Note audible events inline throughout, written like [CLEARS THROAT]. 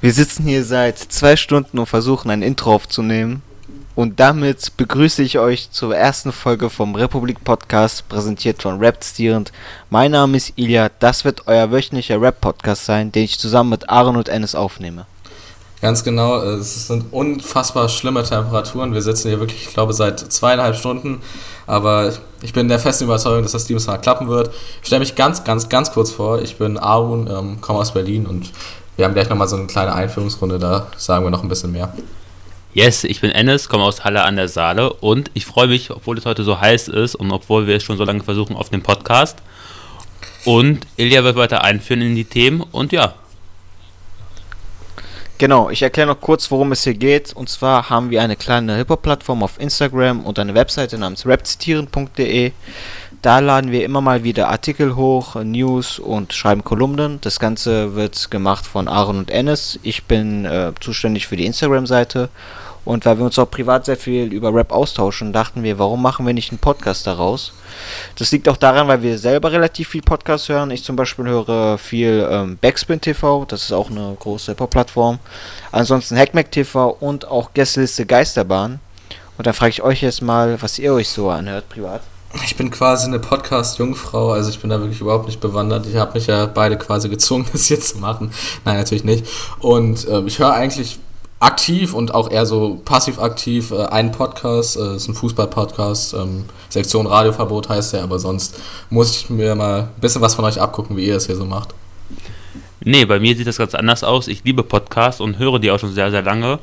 Wir sitzen hier seit zwei Stunden und versuchen ein Intro aufzunehmen. Und damit begrüße ich euch zur ersten Folge vom Republik Podcast, präsentiert von Rap Stierend. Mein Name ist Ilya, das wird euer wöchentlicher Rap-Podcast sein, den ich zusammen mit Aaron und Ennis aufnehme. Ganz genau, es sind unfassbar schlimme Temperaturen. Wir sitzen hier wirklich, ich glaube, seit zweieinhalb Stunden. Aber ich bin der festen Überzeugung, dass das dieses Mal klappen wird. Ich stelle mich ganz, ganz, ganz kurz vor. Ich bin Aaron, ähm, komme aus Berlin und wir haben gleich nochmal so eine kleine Einführungsrunde, da sagen wir noch ein bisschen mehr. Yes, ich bin Ennis, komme aus Halle an der Saale und ich freue mich, obwohl es heute so heiß ist und obwohl wir es schon so lange versuchen auf dem Podcast. Und Ilja wird weiter einführen in die Themen und ja. Genau, ich erkläre noch kurz, worum es hier geht. Und zwar haben wir eine kleine Hip-Hop-Plattform auf Instagram und eine Webseite namens rapzitieren.de. Da laden wir immer mal wieder Artikel hoch, News und schreiben Kolumnen. Das Ganze wird gemacht von Aaron und Ennis. Ich bin äh, zuständig für die Instagram-Seite. Und weil wir uns auch privat sehr viel über Rap austauschen, dachten wir, warum machen wir nicht einen Podcast daraus? Das liegt auch daran, weil wir selber relativ viel Podcast hören. Ich zum Beispiel höre viel ähm, Backspin TV, das ist auch eine große Hip-Hop-Plattform. Ansonsten Hackmack TV und auch Gästeliste Geisterbahn. Und dann frage ich euch jetzt mal, was ihr euch so anhört, privat. Ich bin quasi eine Podcast-Jungfrau, also ich bin da wirklich überhaupt nicht bewandert. Ich habe mich ja beide quasi gezwungen, [LAUGHS] das jetzt zu machen. Nein, natürlich nicht. Und äh, ich höre eigentlich aktiv und auch eher so passiv aktiv äh, einen Podcast, äh, ist ein Fußball-Podcast, ähm, Sektion Radioverbot heißt der, aber sonst muss ich mir mal ein bisschen was von euch abgucken, wie ihr es hier so macht. Nee, bei mir sieht das ganz anders aus. Ich liebe Podcasts und höre die auch schon sehr, sehr lange.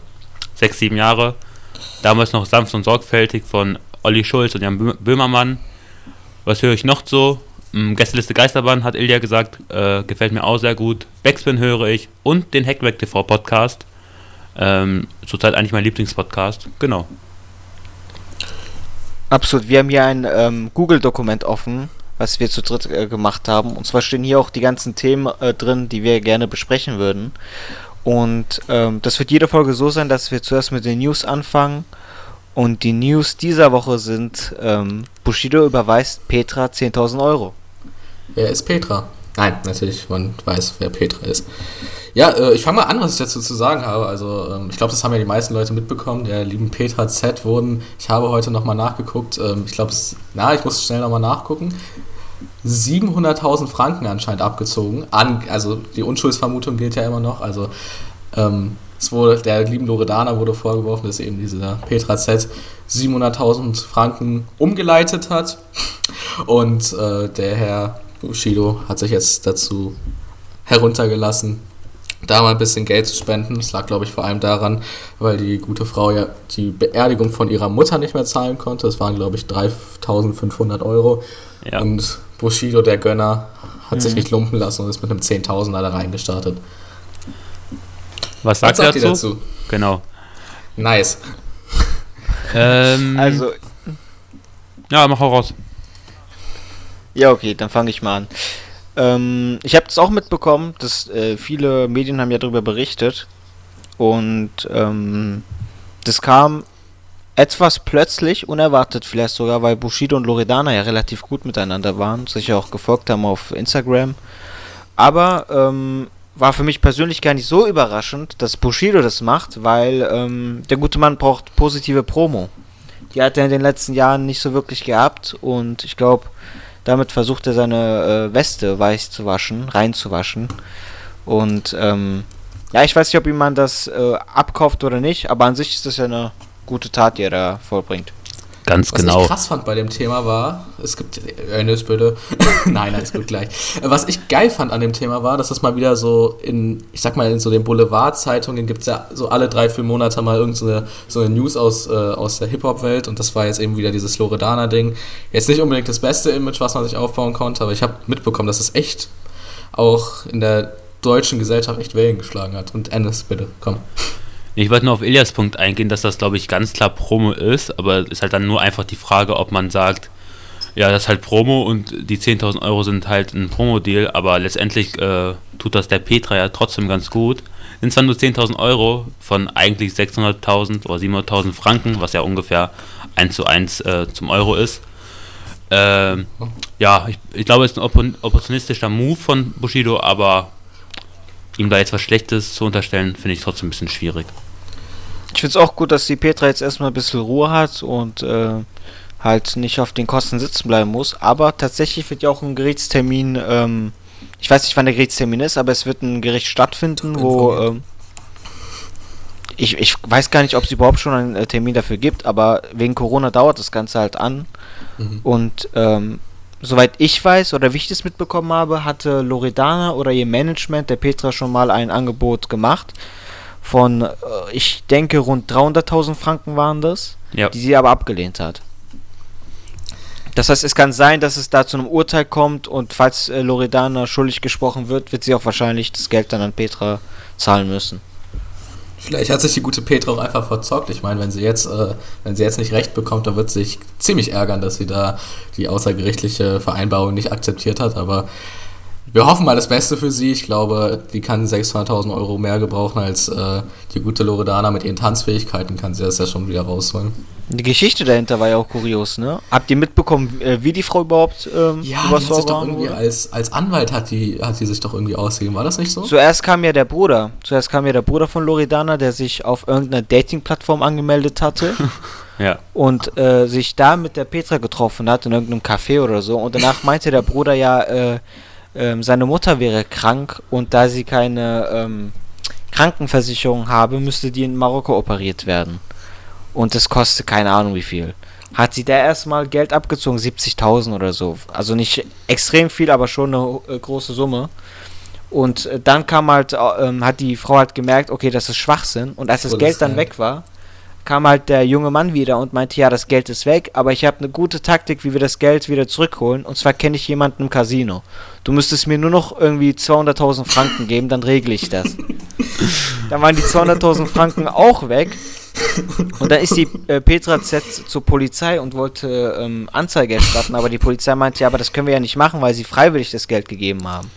Sechs, sieben Jahre. Damals noch sanft und sorgfältig von Olli Schulz und Jan Böhmermann. Was höre ich noch so? Hm, Gästeliste Geisterbahn hat Ilja gesagt, äh, gefällt mir auch sehr gut. Backspin höre ich und den Hackback TV Podcast. Ähm, zurzeit eigentlich mein Lieblingspodcast. Genau. Absolut. Wir haben hier ein ähm, Google-Dokument offen, was wir zu dritt äh, gemacht haben. Und zwar stehen hier auch die ganzen Themen äh, drin, die wir gerne besprechen würden. Und ähm, das wird jede Folge so sein, dass wir zuerst mit den News anfangen und die News dieser Woche sind, ähm, Bushido überweist Petra 10.000 Euro. Wer ist Petra? Nein, natürlich, man weiß, wer Petra ist. Ja, äh, ich fange mal an, was ich dazu zu sagen habe. Also, ähm, ich glaube, das haben ja die meisten Leute mitbekommen. Der lieben Petra Z wurden, ich habe heute nochmal nachgeguckt, ähm, ich glaube, na, ich muss schnell nochmal nachgucken. 700.000 Franken anscheinend abgezogen. An, also, die Unschuldsvermutung gilt ja immer noch. Also, ähm, es wurde, der lieben Loredana wurde vorgeworfen, dass eben dieser Petra Z 700.000 Franken umgeleitet hat. Und äh, der Herr Bushido hat sich jetzt dazu heruntergelassen, da mal ein bisschen Geld zu spenden. Das lag, glaube ich, vor allem daran, weil die gute Frau ja die Beerdigung von ihrer Mutter nicht mehr zahlen konnte. Das waren, glaube ich, 3.500 Euro. Ja. Und Bushido, der Gönner, hat mhm. sich nicht lumpen lassen und ist mit einem 10.000er da reingestartet. Was sagt, Was sagt ihr dazu? dazu? Genau. Nice. [LAUGHS] Ähm, also. Ja, mach auch raus. Ja, okay, dann fange ich mal an. Ähm, ich habe das auch mitbekommen, dass äh, viele Medien haben ja darüber berichtet. Und ähm, das kam etwas plötzlich, unerwartet vielleicht sogar, weil Bushido und Loredana ja relativ gut miteinander waren, sich ja auch gefolgt haben auf Instagram. Aber ähm, war für mich persönlich gar nicht so überraschend, dass Bushido das macht, weil ähm, der gute Mann braucht positive Promo. Die hat er in den letzten Jahren nicht so wirklich gehabt und ich glaube, damit versucht er seine äh, Weste weich zu waschen, reinzuwaschen. Und ähm, ja, ich weiß nicht, ob ihm man das äh, abkauft oder nicht, aber an sich ist das ja eine gute Tat, die er da vollbringt. Ganz Was genau. Was ich krass fand bei dem Thema war, es gibt, Ernest bitte, [LAUGHS] nein, alles gut gleich. Was ich geil fand an dem Thema war, dass das mal wieder so in, ich sag mal, in so den Boulevardzeitungen gibt es ja so alle drei, vier Monate mal irgendeine so eine News aus, äh, aus der Hip-Hop-Welt und das war jetzt eben wieder dieses Loredana-Ding. Jetzt nicht unbedingt das beste Image, was man sich aufbauen konnte, aber ich habe mitbekommen, dass es echt auch in der deutschen Gesellschaft echt Wellen geschlagen hat. Und Ennis, bitte, komm. Ich wollte nur auf Ilias Punkt eingehen, dass das, glaube ich, ganz klar Promo ist, aber es ist halt dann nur einfach die Frage, ob man sagt, ja, das ist halt Promo und die 10.000 Euro sind halt ein Promo-Deal, aber letztendlich äh, tut das der Petra ja trotzdem ganz gut. Sind zwar nur 10.000 Euro von eigentlich 600.000 oder 700.000 Franken, was ja ungefähr 1 zu 1 äh, zum Euro ist. Ähm, ja, ich, ich glaube, es ist ein opportunistischer Move von Bushido, aber ihm da jetzt was Schlechtes zu unterstellen, finde ich trotzdem ein bisschen schwierig. Ich finde es auch gut, dass die Petra jetzt erstmal ein bisschen Ruhe hat und äh, halt nicht auf den Kosten sitzen bleiben muss. Aber tatsächlich wird ja auch ein Gerichtstermin, ähm, ich weiß nicht, wann der Gerichtstermin ist, aber es wird ein Gericht stattfinden, wo. Ähm, ich, ich weiß gar nicht, ob es überhaupt schon einen äh, Termin dafür gibt, aber wegen Corona dauert das Ganze halt an. Mhm. Und ähm, soweit ich weiß oder wie ich das mitbekommen habe, hatte Loredana oder ihr Management der Petra schon mal ein Angebot gemacht von, äh, ich denke, rund 300.000 Franken waren das, ja. die sie aber abgelehnt hat. Das heißt, es kann sein, dass es da zu einem Urteil kommt und falls äh, Loredana schuldig gesprochen wird, wird sie auch wahrscheinlich das Geld dann an Petra zahlen müssen. Vielleicht hat sich die gute Petra auch einfach verzockt. Ich meine, wenn sie jetzt, äh, wenn sie jetzt nicht recht bekommt, dann wird sie sich ziemlich ärgern, dass sie da die außergerichtliche Vereinbarung nicht akzeptiert hat. Aber wir hoffen mal das Beste für sie. Ich glaube, die kann 600.000 Euro mehr gebrauchen als äh, die gute Loredana mit ihren Tanzfähigkeiten, kann sie das ja schon wieder rausholen. Die Geschichte dahinter war ja auch kurios, ne? Habt ihr mitbekommen, äh, wie die Frau überhaupt ähm, ja, die hat sich doch irgendwie als, als Anwalt hat die, hat die sich doch irgendwie ausgegeben, war das nicht so? Zuerst kam ja der Bruder. Zuerst kam ja der Bruder von Loredana, der sich auf irgendeiner Dating-Plattform angemeldet hatte. [LAUGHS] ja. Und äh, sich da mit der Petra getroffen hat in irgendeinem Café oder so. Und danach meinte der Bruder ja, äh, äh, seine Mutter wäre krank und da sie keine ähm, Krankenversicherung habe, müsste die in Marokko operiert werden. Und das kostet keine Ahnung wie viel. Hat sie da erstmal Geld abgezogen, 70.000 oder so. Also nicht extrem viel, aber schon eine äh, große Summe. Und äh, dann kam halt, äh, hat die Frau halt gemerkt, okay, das ist Schwachsinn. Und als das Geld dann weg war, kam halt der junge Mann wieder und meinte, ja, das Geld ist weg, aber ich habe eine gute Taktik, wie wir das Geld wieder zurückholen. Und zwar kenne ich jemanden im Casino. Du müsstest mir nur noch irgendwie 200.000 Franken geben, dann regle ich das. [LAUGHS] dann waren die 200.000 Franken auch weg. Und dann ist die äh, Petra Z zur Polizei und wollte ähm, Anzeige erstatten, aber die Polizei meinte, ja, aber das können wir ja nicht machen, weil sie freiwillig das Geld gegeben haben.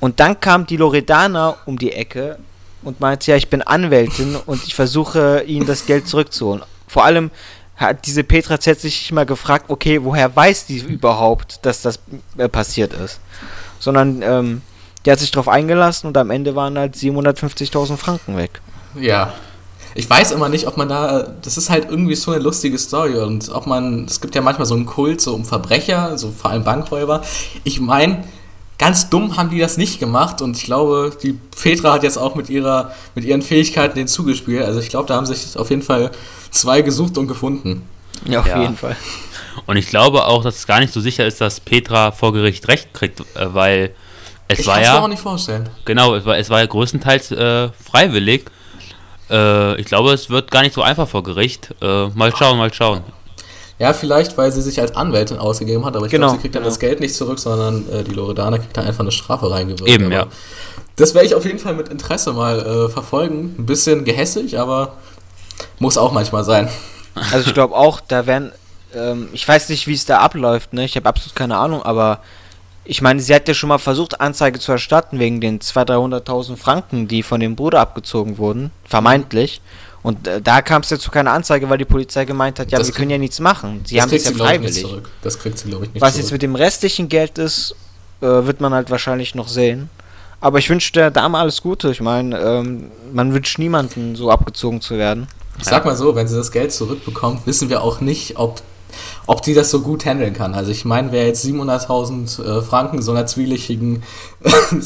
Und dann kam die Loredana um die Ecke und meinte, ja, ich bin Anwältin und ich versuche, ihnen das Geld zurückzuholen. Vor allem hat diese Petra Z sich mal gefragt, okay, woher weiß die überhaupt, dass das äh, passiert ist? Sondern ähm, die hat sich darauf eingelassen und am Ende waren halt 750.000 Franken weg. Ja, ich weiß immer nicht, ob man da, das ist halt irgendwie so eine lustige Story und ob man, es gibt ja manchmal so einen Kult so um Verbrecher, so vor allem Bankräuber. Ich meine, ganz dumm haben die das nicht gemacht und ich glaube, die Petra hat jetzt auch mit ihrer, mit ihren Fähigkeiten den zugespielt. Also ich glaube, da haben sich auf jeden Fall zwei gesucht und gefunden. Ja, auf ja. jeden Fall. Und ich glaube auch, dass es gar nicht so sicher ist, dass Petra vor Gericht recht kriegt, äh, weil es ich war ja. Ich kann mir auch nicht vorstellen. Genau, es war, es war ja größtenteils äh, freiwillig. Äh, ich glaube, es wird gar nicht so einfach vor Gericht. Äh, mal schauen, mal schauen. Ja, vielleicht, weil sie sich als Anwältin ausgegeben hat, aber ich genau, glaube, sie kriegt dann genau. das Geld nicht zurück, sondern äh, die Loredana kriegt dann einfach eine Strafe reingewirkt. Eben, ja. Das werde ich auf jeden Fall mit Interesse mal äh, verfolgen. Ein bisschen gehässig, aber muss auch manchmal sein. [LAUGHS] Also ich glaube auch, da werden, ähm, ich weiß nicht, wie es da abläuft, ne? Ich habe absolut keine Ahnung, aber ich meine, sie hat ja schon mal versucht, Anzeige zu erstatten wegen den 200.000, 300.000 Franken, die von dem Bruder abgezogen wurden, vermeintlich. Und äh, da kam es ja zu keiner Anzeige, weil die Polizei gemeint hat, ja, das wir können ja nichts machen. Sie haben es ja freiwillig. Das kriegt sie, glaube ich, nicht Was zurück. jetzt mit dem restlichen Geld ist, äh, wird man halt wahrscheinlich noch sehen. Aber ich wünsche der Dame alles Gute. Ich meine, ähm, man wünscht niemanden so abgezogen zu werden. Ich sag mal so, wenn sie das Geld zurückbekommt, wissen wir auch nicht, ob ob die das so gut handeln kann. Also ich meine, wer jetzt 700.000 äh, Franken so einer zwielichtigen [LAUGHS]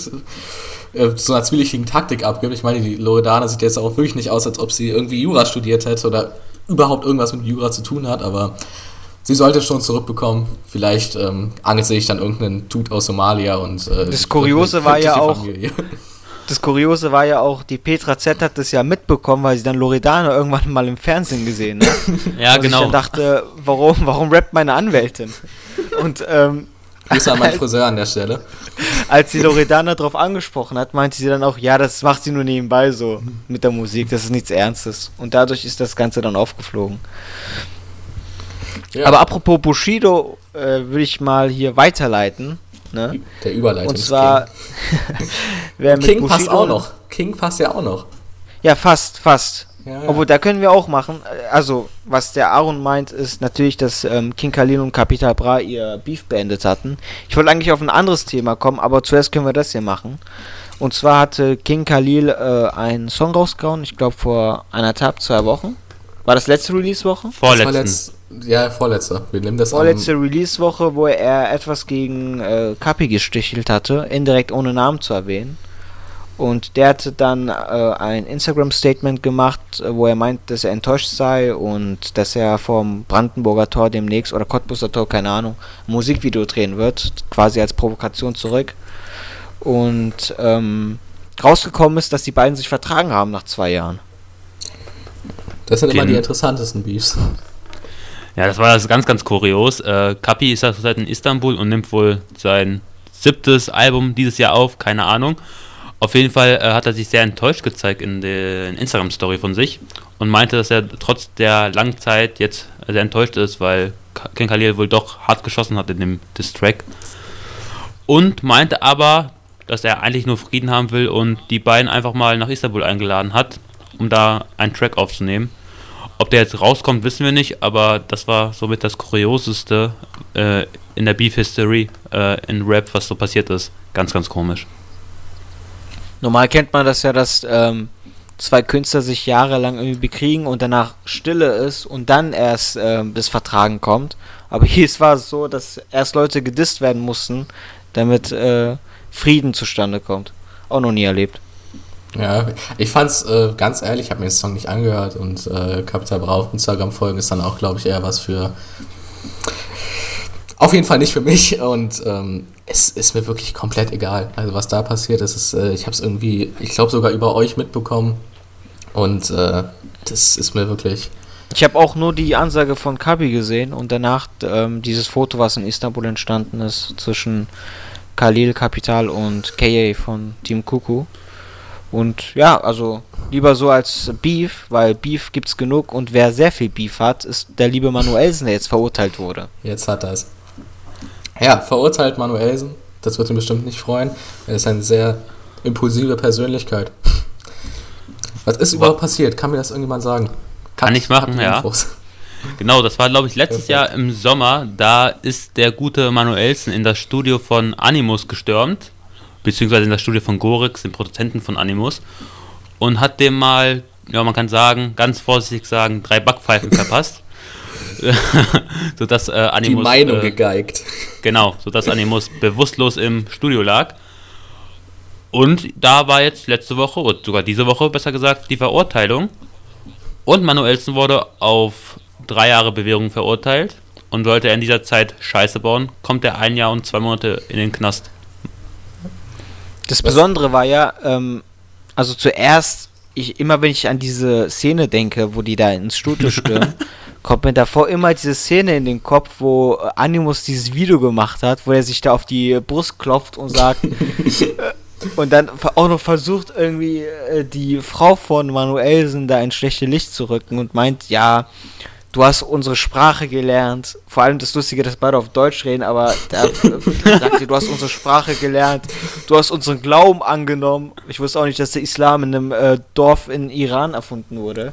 äh, so einer zwielichtigen Taktik abgibt. Ich meine, die Loredana sieht jetzt auch wirklich nicht aus, als ob sie irgendwie Jura studiert hätte oder überhaupt irgendwas mit Jura zu tun hat, aber sie sollte schon zurückbekommen. Vielleicht ähm, angelt sich dann irgendeinen Dude aus Somalia und äh, das Kuriose war ja auch das Kuriose war ja auch, die Petra Z hat das ja mitbekommen, weil sie dann Loredana irgendwann mal im Fernsehen gesehen hat. ja, genau. Ich dann dachte, warum, warum rappt meine Anwältin? Und ähm, Grüße an meinen Friseur an der Stelle. Als sie Loredana darauf angesprochen hat, meinte sie dann auch, ja, das macht sie nur nebenbei so mit der Musik, das ist nichts Ernstes. Und dadurch ist das Ganze dann aufgeflogen. Ja. Aber apropos Bushido, äh, würde ich mal hier weiterleiten. Ne? Der Überleitung. Und zwar, King [LAUGHS] Bushido passt auch noch. King passt ja auch noch. Ja, fast, fast. Ja, ja. Obwohl, da können wir auch machen. Also, was der Aaron meint, ist natürlich, dass ähm, King Khalil und Capital Bra ihr Beef beendet hatten. Ich wollte eigentlich auf ein anderes Thema kommen, aber zuerst können wir das hier machen. Und zwar hatte King Khalil äh, einen Song rausgehauen, ich glaube vor anderthalb, zwei Wochen. War das letzte Release-Woche? Vorletzten. Letzt, ja, vorletzter. Wir nehmen das Vorletzte Release-Woche, wo er etwas gegen äh, Kapi gestichelt hatte, indirekt ohne Namen zu erwähnen. Und der hatte dann äh, ein Instagram-Statement gemacht, äh, wo er meint, dass er enttäuscht sei und dass er vom Brandenburger Tor demnächst oder Cottbuser Tor, keine Ahnung, ein Musikvideo drehen wird, quasi als Provokation zurück. Und ähm, rausgekommen ist, dass die beiden sich vertragen haben nach zwei Jahren. Das sind Den immer die interessantesten Beefs. Ja, das war das ganz, ganz kurios. Äh, Kapi ist ja zurzeit in Istanbul und nimmt wohl sein siebtes Album dieses Jahr auf, keine Ahnung. Auf jeden Fall äh, hat er sich sehr enttäuscht gezeigt in der Instagram-Story von sich und meinte, dass er trotz der langen Zeit jetzt sehr enttäuscht ist, weil Ken Khalil wohl doch hart geschossen hat in dem Diss-Track. Und meinte aber, dass er eigentlich nur Frieden haben will und die beiden einfach mal nach Istanbul eingeladen hat, um da einen Track aufzunehmen. Ob der jetzt rauskommt, wissen wir nicht, aber das war somit das Kurioseste äh, in der Beef History äh, in Rap, was so passiert ist. Ganz, ganz komisch. Normal kennt man das ja, dass ähm, zwei Künstler sich jahrelang irgendwie bekriegen und danach Stille ist und dann erst ähm, das Vertragen kommt. Aber hier war es so, dass erst Leute gedisst werden mussten, damit äh, Frieden zustande kommt. Auch noch nie erlebt. Ja, ich fand's äh, ganz ehrlich, ich habe mir den Song nicht angehört und äh, Capital Bra auf Instagram folgen ist dann auch, glaube ich, eher was für. Auf jeden Fall nicht für mich und ähm, es ist mir wirklich komplett egal. Also was da passiert ist, ist äh, ich habe es irgendwie, ich glaube sogar über euch mitbekommen und äh, das ist mir wirklich. Ich habe auch nur die Ansage von Kabi gesehen und danach ähm, dieses Foto, was in Istanbul entstanden ist zwischen Khalil Kapital und KA von Team Kuku. Und ja, also lieber so als Beef, weil Beef gibt's genug und wer sehr viel Beef hat, ist der liebe Manuelsen, der jetzt verurteilt wurde. Jetzt hat er es. Ja, verurteilt Manuelsen. Das wird ihn bestimmt nicht freuen. Er ist eine sehr impulsive Persönlichkeit. Was ist überhaupt passiert? Kann mir das irgendjemand sagen? Kann Hat, ich machen, ja. Infos? Genau, das war, glaube ich, letztes. Jahr im Sommer. Da ist der gute Manuelsen in das Studio von Animus gestürmt, beziehungsweise in das Studio von Gorix, dem Produzenten von Animus, und hat dem mal, ja, man kann sagen, ganz vorsichtig sagen, drei Backpfeifen verpasst. [LAUGHS] sodass äh, Animus. Die Meinung äh, gegeigt. Genau, sodass Animus bewusstlos im Studio lag. Und da war jetzt letzte Woche, oder sogar diese Woche besser gesagt, die Verurteilung. Und Manuelsen wurde auf drei Jahre Bewährung verurteilt. Und sollte er in dieser Zeit Scheiße bauen, kommt er ein Jahr und zwei Monate in den Knast. Das Besondere war ja, ähm, also zuerst, ich, immer wenn ich an diese Szene denke, wo die da ins Studio [LAUGHS] stürmen, kommt mir davor immer diese Szene in den Kopf, wo Animus dieses Video gemacht hat, wo er sich da auf die Brust klopft und sagt, [LAUGHS] äh, und dann auch noch versucht irgendwie äh, die Frau von Manuelsen da ins schlechte Licht zu rücken und meint, ja, du hast unsere Sprache gelernt. Vor allem das Lustige, dass beide auf Deutsch reden, aber da [LAUGHS] sagt sie, du hast unsere Sprache gelernt, du hast unseren Glauben angenommen. Ich wusste auch nicht, dass der Islam in einem äh, Dorf in Iran erfunden wurde.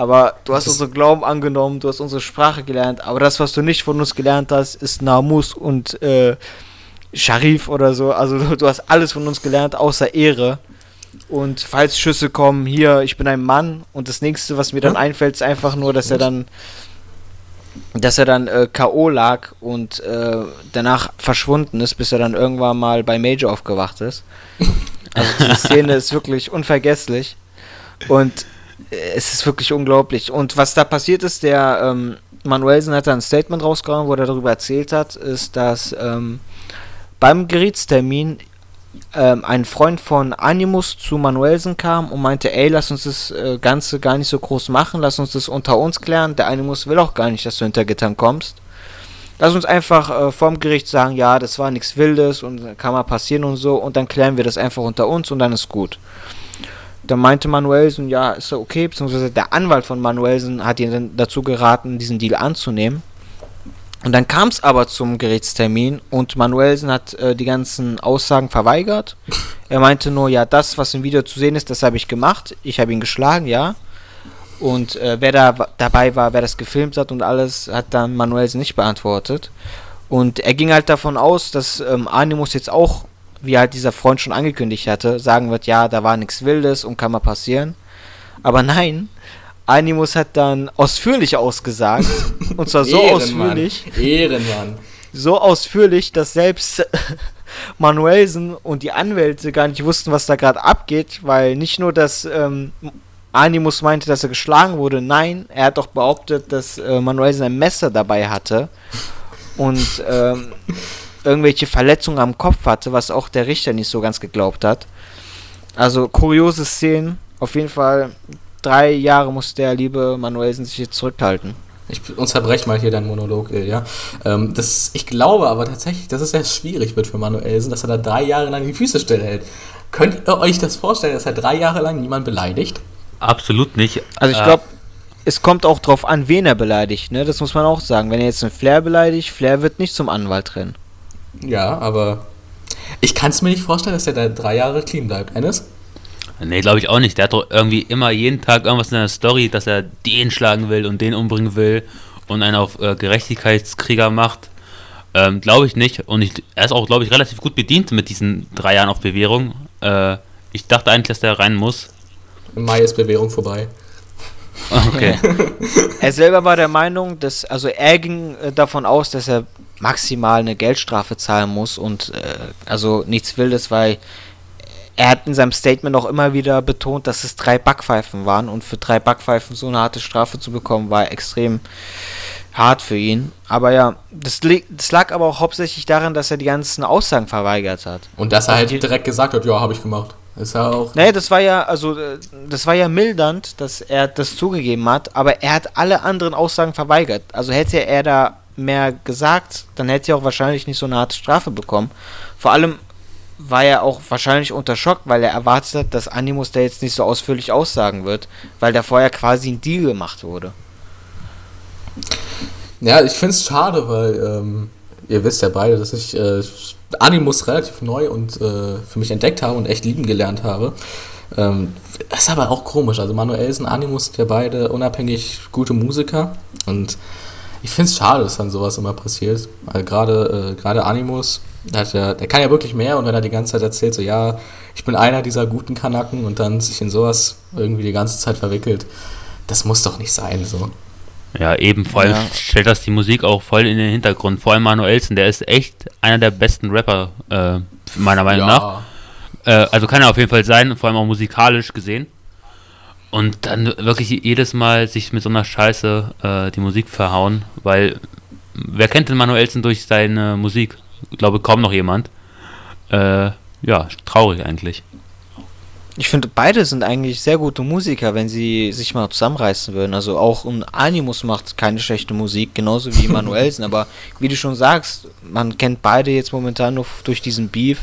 Aber du hast unseren Glauben angenommen, du hast unsere Sprache gelernt, aber das, was du nicht von uns gelernt hast, ist Namus und äh, Sharif oder so. Also du, du hast alles von uns gelernt, außer Ehre. Und falls Schüsse kommen, hier, ich bin ein Mann. Und das nächste, was mir dann ja? einfällt, ist einfach nur, dass er dann, dass er dann äh, K.O. lag und äh, danach verschwunden ist, bis er dann irgendwann mal bei Major aufgewacht ist. Also die Szene [LAUGHS] ist wirklich unvergesslich. Und es ist wirklich unglaublich. Und was da passiert ist, der ähm, Manuelsen hat da ein Statement rausgehauen, wo er darüber erzählt hat, ist, dass ähm, beim Gerichtstermin ähm, ein Freund von Animus zu Manuelsen kam und meinte, ey, lass uns das äh, Ganze gar nicht so groß machen, lass uns das unter uns klären. Der Animus will auch gar nicht, dass du hinter Gittern kommst. Lass uns einfach äh, vorm Gericht sagen, ja, das war nichts Wildes und kann mal passieren und so und dann klären wir das einfach unter uns und dann ist gut. Da meinte Manuelsen, ja, ist okay, beziehungsweise der Anwalt von Manuelsen hat ihn dann dazu geraten, diesen Deal anzunehmen. Und dann kam es aber zum Gerichtstermin und Manuelsen hat äh, die ganzen Aussagen verweigert. Er meinte nur, ja, das, was im Video zu sehen ist, das habe ich gemacht. Ich habe ihn geschlagen, ja. Und äh, wer da dabei war, wer das gefilmt hat und alles, hat dann Manuelsen nicht beantwortet. Und er ging halt davon aus, dass ähm, Animus jetzt auch wie halt dieser Freund schon angekündigt hatte, sagen wird, ja, da war nichts Wildes und kann mal passieren. Aber nein, Animus hat dann ausführlich ausgesagt. [LAUGHS] und zwar so Ehrenmann. ausführlich. Ehrenmann. So ausführlich, dass selbst [LAUGHS] Manuelsen und die Anwälte gar nicht wussten, was da gerade abgeht, weil nicht nur, dass ähm, Animus meinte, dass er geschlagen wurde, nein, er hat doch behauptet, dass äh, Manuelsen ein Messer dabei hatte und ähm, irgendwelche Verletzungen am Kopf hatte, was auch der Richter nicht so ganz geglaubt hat. Also kuriose Szenen, auf jeden Fall drei Jahre muss der liebe Manuelsen sich jetzt zurückhalten. Ich unterbreche mal hier deinen Monolog, ja. Ähm, das, ich glaube aber tatsächlich, dass es sehr schwierig wird für Manuelsen, dass er da drei Jahre lang die Füße stillhält. Könnt ihr euch das vorstellen, dass er drei Jahre lang niemand beleidigt? Absolut nicht. Also ich Äh, glaube, es kommt auch drauf an, wen er beleidigt, ne? Das muss man auch sagen. Wenn er jetzt einen Flair beleidigt, Flair wird nicht zum Anwalt rennen. Ja, aber ich kann es mir nicht vorstellen, dass er da drei Jahre clean bleibt. Eines? Nee, glaube ich auch nicht. Der hat doch irgendwie immer jeden Tag irgendwas in der Story, dass er den schlagen will und den umbringen will und einen auf äh, Gerechtigkeitskrieger macht. Ähm, glaube ich nicht. Und ich, er ist auch, glaube ich, relativ gut bedient mit diesen drei Jahren auf Bewährung. Äh, ich dachte eigentlich, dass der rein muss. Im Mai ist Bewährung vorbei. Okay. [LAUGHS] [LAUGHS] Er selber war der Meinung, dass, also er ging äh, davon aus, dass er maximal eine Geldstrafe zahlen muss und äh, also nichts Wildes, weil er hat in seinem Statement auch immer wieder betont, dass es drei Backpfeifen waren und für drei Backpfeifen so eine harte Strafe zu bekommen, war extrem hart für ihn. Aber ja, das, das lag aber auch hauptsächlich daran, dass er die ganzen Aussagen verweigert hat. Und dass er Also halt direkt gesagt hat, ja, habe ich gemacht. Ist ja auch. Nee, das war ja, also, äh, das war ja mildernd, dass er das zugegeben hat, aber er hat alle anderen Aussagen verweigert. Also hätte er da mehr gesagt, dann hätte er auch wahrscheinlich nicht so eine harte Strafe bekommen. Vor allem war er auch wahrscheinlich unter Schock, weil er erwartet hat, dass Animus da jetzt nicht so ausführlich aussagen wird, weil da vorher quasi ein Deal gemacht wurde. Ja, ich finde es schade, weil ähm, ihr wisst ja beide, dass ich äh, Animus relativ neu und äh, für mich entdeckt habe und echt lieben gelernt habe. Ähm, ist aber auch komisch. Also Manuelsen, Animus sind ja beide unabhängig gute Musiker und ich finde es schade, dass dann sowas immer passiert. Weil gerade äh, gerade Animus, der, hat ja, der kann ja wirklich mehr und wenn er die ganze Zeit erzählt, so ja, ich bin einer dieser guten Kanaken und dann sich in sowas irgendwie die ganze Zeit verwickelt, das muss doch nicht sein so. Ja, eben, vor allem Ja. stellt das die Musik auch voll in den Hintergrund. Vor allem Manuelsen, der ist echt einer der besten Rapper, äh, meiner Meinung nach. Äh, also kann er auf jeden Fall sein, vor allem auch musikalisch gesehen. Und dann wirklich jedes Mal sich mit so einer Scheiße äh, die Musik verhauen, weil wer kennt den Manuelsen durch seine Musik? Ich glaube kaum noch jemand. Äh, ja, traurig eigentlich. Ich finde, beide sind eigentlich sehr gute Musiker, wenn sie sich mal zusammenreißen würden. Also auch ein Animus macht keine schlechte Musik, genauso wie [LAUGHS] Manuelsen. aber wie du schon sagst, man kennt beide jetzt momentan nur durch diesen Beef.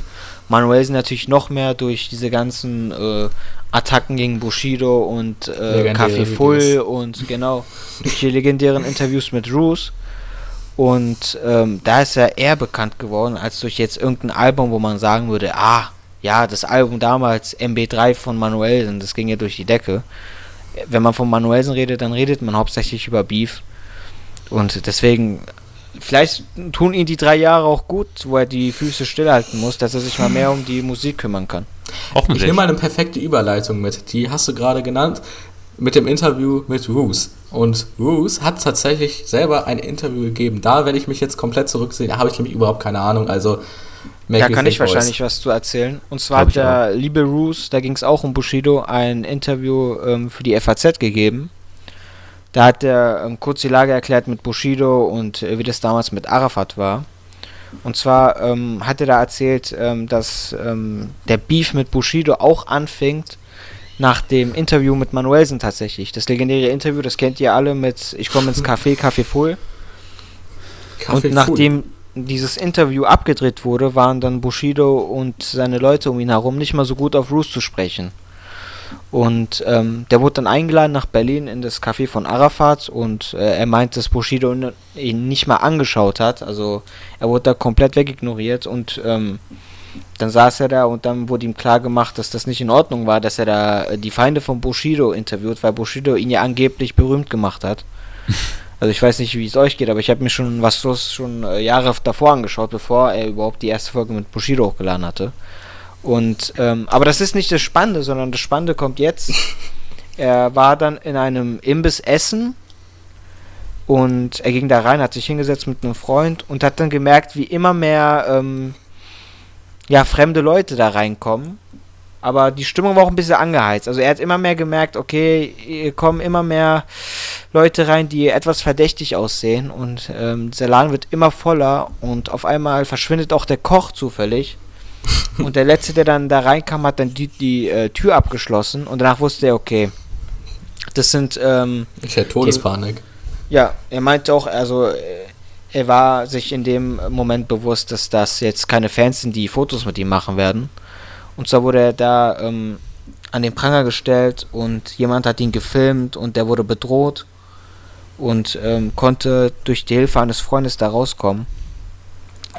Manuelsen natürlich noch mehr durch diese ganzen äh, Attacken gegen Bushido und äh, Café Full und genau, durch die legendären Interviews mit Roos. Und ähm, da ist er eher bekannt geworden, als durch jetzt irgendein Album, wo man sagen würde, ah, ja, das Album damals, MB3 von Manuelsen, das ging ja durch die Decke. Wenn man von Manuelsen redet, dann redet man hauptsächlich über Beef. Und deswegen, vielleicht tun ihm die drei Jahre auch gut, wo er die Füße stillhalten muss, dass er sich mal mehr um die Musik kümmern kann. Ich Hoffentlich. nehme mal eine perfekte Überleitung mit. Die hast du gerade genannt mit dem Interview mit Roos. Und Roos hat tatsächlich selber ein Interview gegeben. Da werde ich mich jetzt komplett zurücksehen. Da habe ich nämlich überhaupt keine Ahnung. Also, Da kann ich wahrscheinlich was zu erzählen. Und zwar hat ich der liebe Roos, da ging es auch um Bushido, ein Interview ähm, für die FAZ gegeben. Da hat er ähm, kurz die Lage erklärt mit Bushido und äh, wie das damals mit Arafat war. Und zwar ähm, hat er da erzählt, ähm, dass ähm, der Beef mit Bushido auch anfängt nach dem Interview mit Manuelsen tatsächlich. Das legendäre Interview, das kennt ihr alle mit Ich komme ins Café, Café Full. Kaffee Und nachdem dieses Interview abgedreht wurde, waren dann Bushido und seine Leute um ihn herum nicht mal so gut auf Roos zu sprechen. Und ähm, der wurde dann eingeladen nach Berlin in das Café von Arafat und äh, er meint, dass Bushido ihn nicht mal angeschaut hat. Also er wurde da komplett wegignoriert und ähm, dann saß er da und dann wurde ihm klar gemacht, dass das nicht in Ordnung war, dass er da äh, die Feinde von Bushido interviewt, weil Bushido ihn ja angeblich berühmt gemacht hat. [LAUGHS] Also ich weiß nicht, wie es euch geht, aber ich habe mir schon was los schon äh, Jahre davor angeschaut, bevor er überhaupt die erste Folge mit Bushido hochgeladen hatte. Und ähm, aber das ist nicht das Spannende, sondern das Spannende kommt jetzt. [LAUGHS] er war dann in einem Imbiss essen und er ging da rein, hat sich hingesetzt mit einem Freund und hat dann gemerkt, wie immer mehr ähm, ja, fremde Leute da reinkommen. Aber die Stimmung war auch ein bisschen angeheizt. Also er hat immer mehr gemerkt, okay, hier kommen immer mehr Leute rein, die etwas verdächtig aussehen. Und ähm, dieser Laden wird immer voller und auf einmal verschwindet auch der Koch zufällig. [LAUGHS] und der Letzte, der dann da reinkam, hat dann die, die äh, Tür abgeschlossen und danach wusste er, okay, das sind... Ähm, ich hätte Todespanik. Die, ja, er meinte auch, also... Äh, er war sich in dem Moment bewusst, dass das jetzt keine Fans sind, die Fotos mit ihm machen werden. Und zwar wurde er da ähm, an den Pranger gestellt und jemand hat ihn gefilmt und der wurde bedroht und ähm, konnte durch die Hilfe eines Freundes da rauskommen.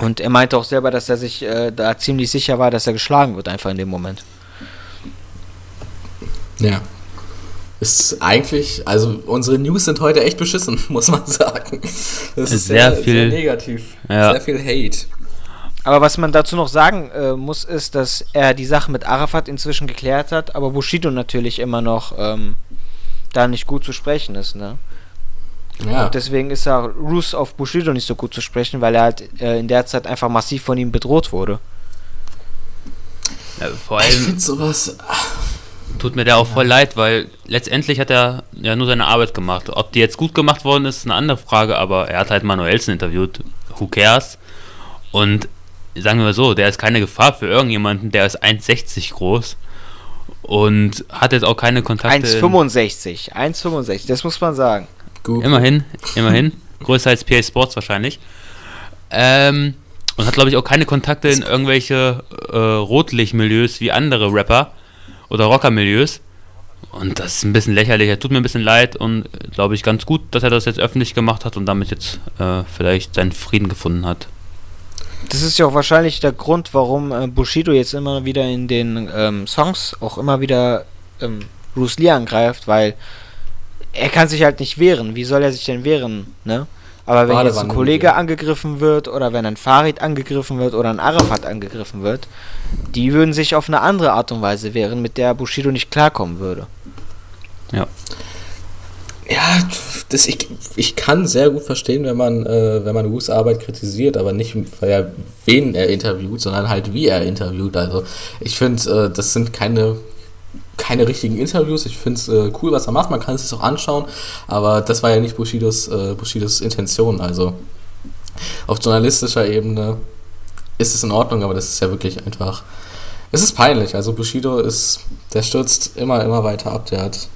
Und er meinte auch selber, dass er sich äh, da ziemlich sicher war, dass er geschlagen wird, einfach in dem Moment. Ja, ist eigentlich, also unsere News sind heute echt beschissen, [LAUGHS] muss man sagen. Das ist sehr, sehr viel sehr negativ, ja. sehr viel Hate. Aber was man dazu noch sagen äh, muss, ist, dass er die Sache mit Arafat inzwischen geklärt hat, aber Bushido natürlich immer noch ähm, da nicht gut zu sprechen ist, ne? Ja. Und deswegen ist er Roos auf Bushido nicht so gut zu sprechen, weil er halt äh, in der Zeit einfach massiv von ihm bedroht wurde. Ja, vor allem. Ich finde sowas tut mir der auch voll leid, weil letztendlich hat er ja nur seine Arbeit gemacht. Ob die jetzt gut gemacht worden ist, ist eine andere Frage, aber er hat halt Manuelsen interviewt. Who cares? Und sagen wir mal so, der ist keine Gefahr für irgendjemanden, der ist 1,60 groß und hat jetzt auch keine Kontakte. 1,65, 1,65, das muss man sagen. Gut. Immerhin, immerhin. Größer als PA Sports wahrscheinlich. Ähm, und hat, glaube ich, auch keine Kontakte in irgendwelche äh, Rotlichtmilieus wie andere Rapper oder Rockermilieus. Und das ist ein bisschen lächerlich. Er tut mir ein bisschen leid und glaube ich ganz gut, dass er das jetzt öffentlich gemacht hat und damit jetzt äh, vielleicht seinen Frieden gefunden hat. Das ist ja auch wahrscheinlich der Grund, warum äh, Bushido jetzt immer wieder in den ähm, Songs auch immer wieder ähm, Bruce Lee angreift, weil er kann sich halt nicht wehren. Wie soll er sich denn wehren, ne? Aber wenn jetzt ein Kollege angegriffen wird oder wenn ein Farid angegriffen wird oder ein Arafat angegriffen wird, die würden sich auf eine andere Art und Weise wehren, mit der Bushido nicht klarkommen würde. Ja. Ja, das, ich, ich kann sehr gut verstehen, wenn man, äh, wenn man Wus Arbeit kritisiert, aber nicht, weil er wen er interviewt, sondern halt wie er interviewt. Also ich finde, äh, das sind keine keine richtigen Interviews. Ich finde es äh, cool, was er macht. Man kann es sich auch anschauen. Aber das war ja nicht Bushidos, äh, Bushidos Intention. Also auf journalistischer Ebene ist es in Ordnung, aber das ist ja wirklich einfach. Es ist peinlich. Also Bushido ist, der stürzt immer, immer weiter ab. Der hat,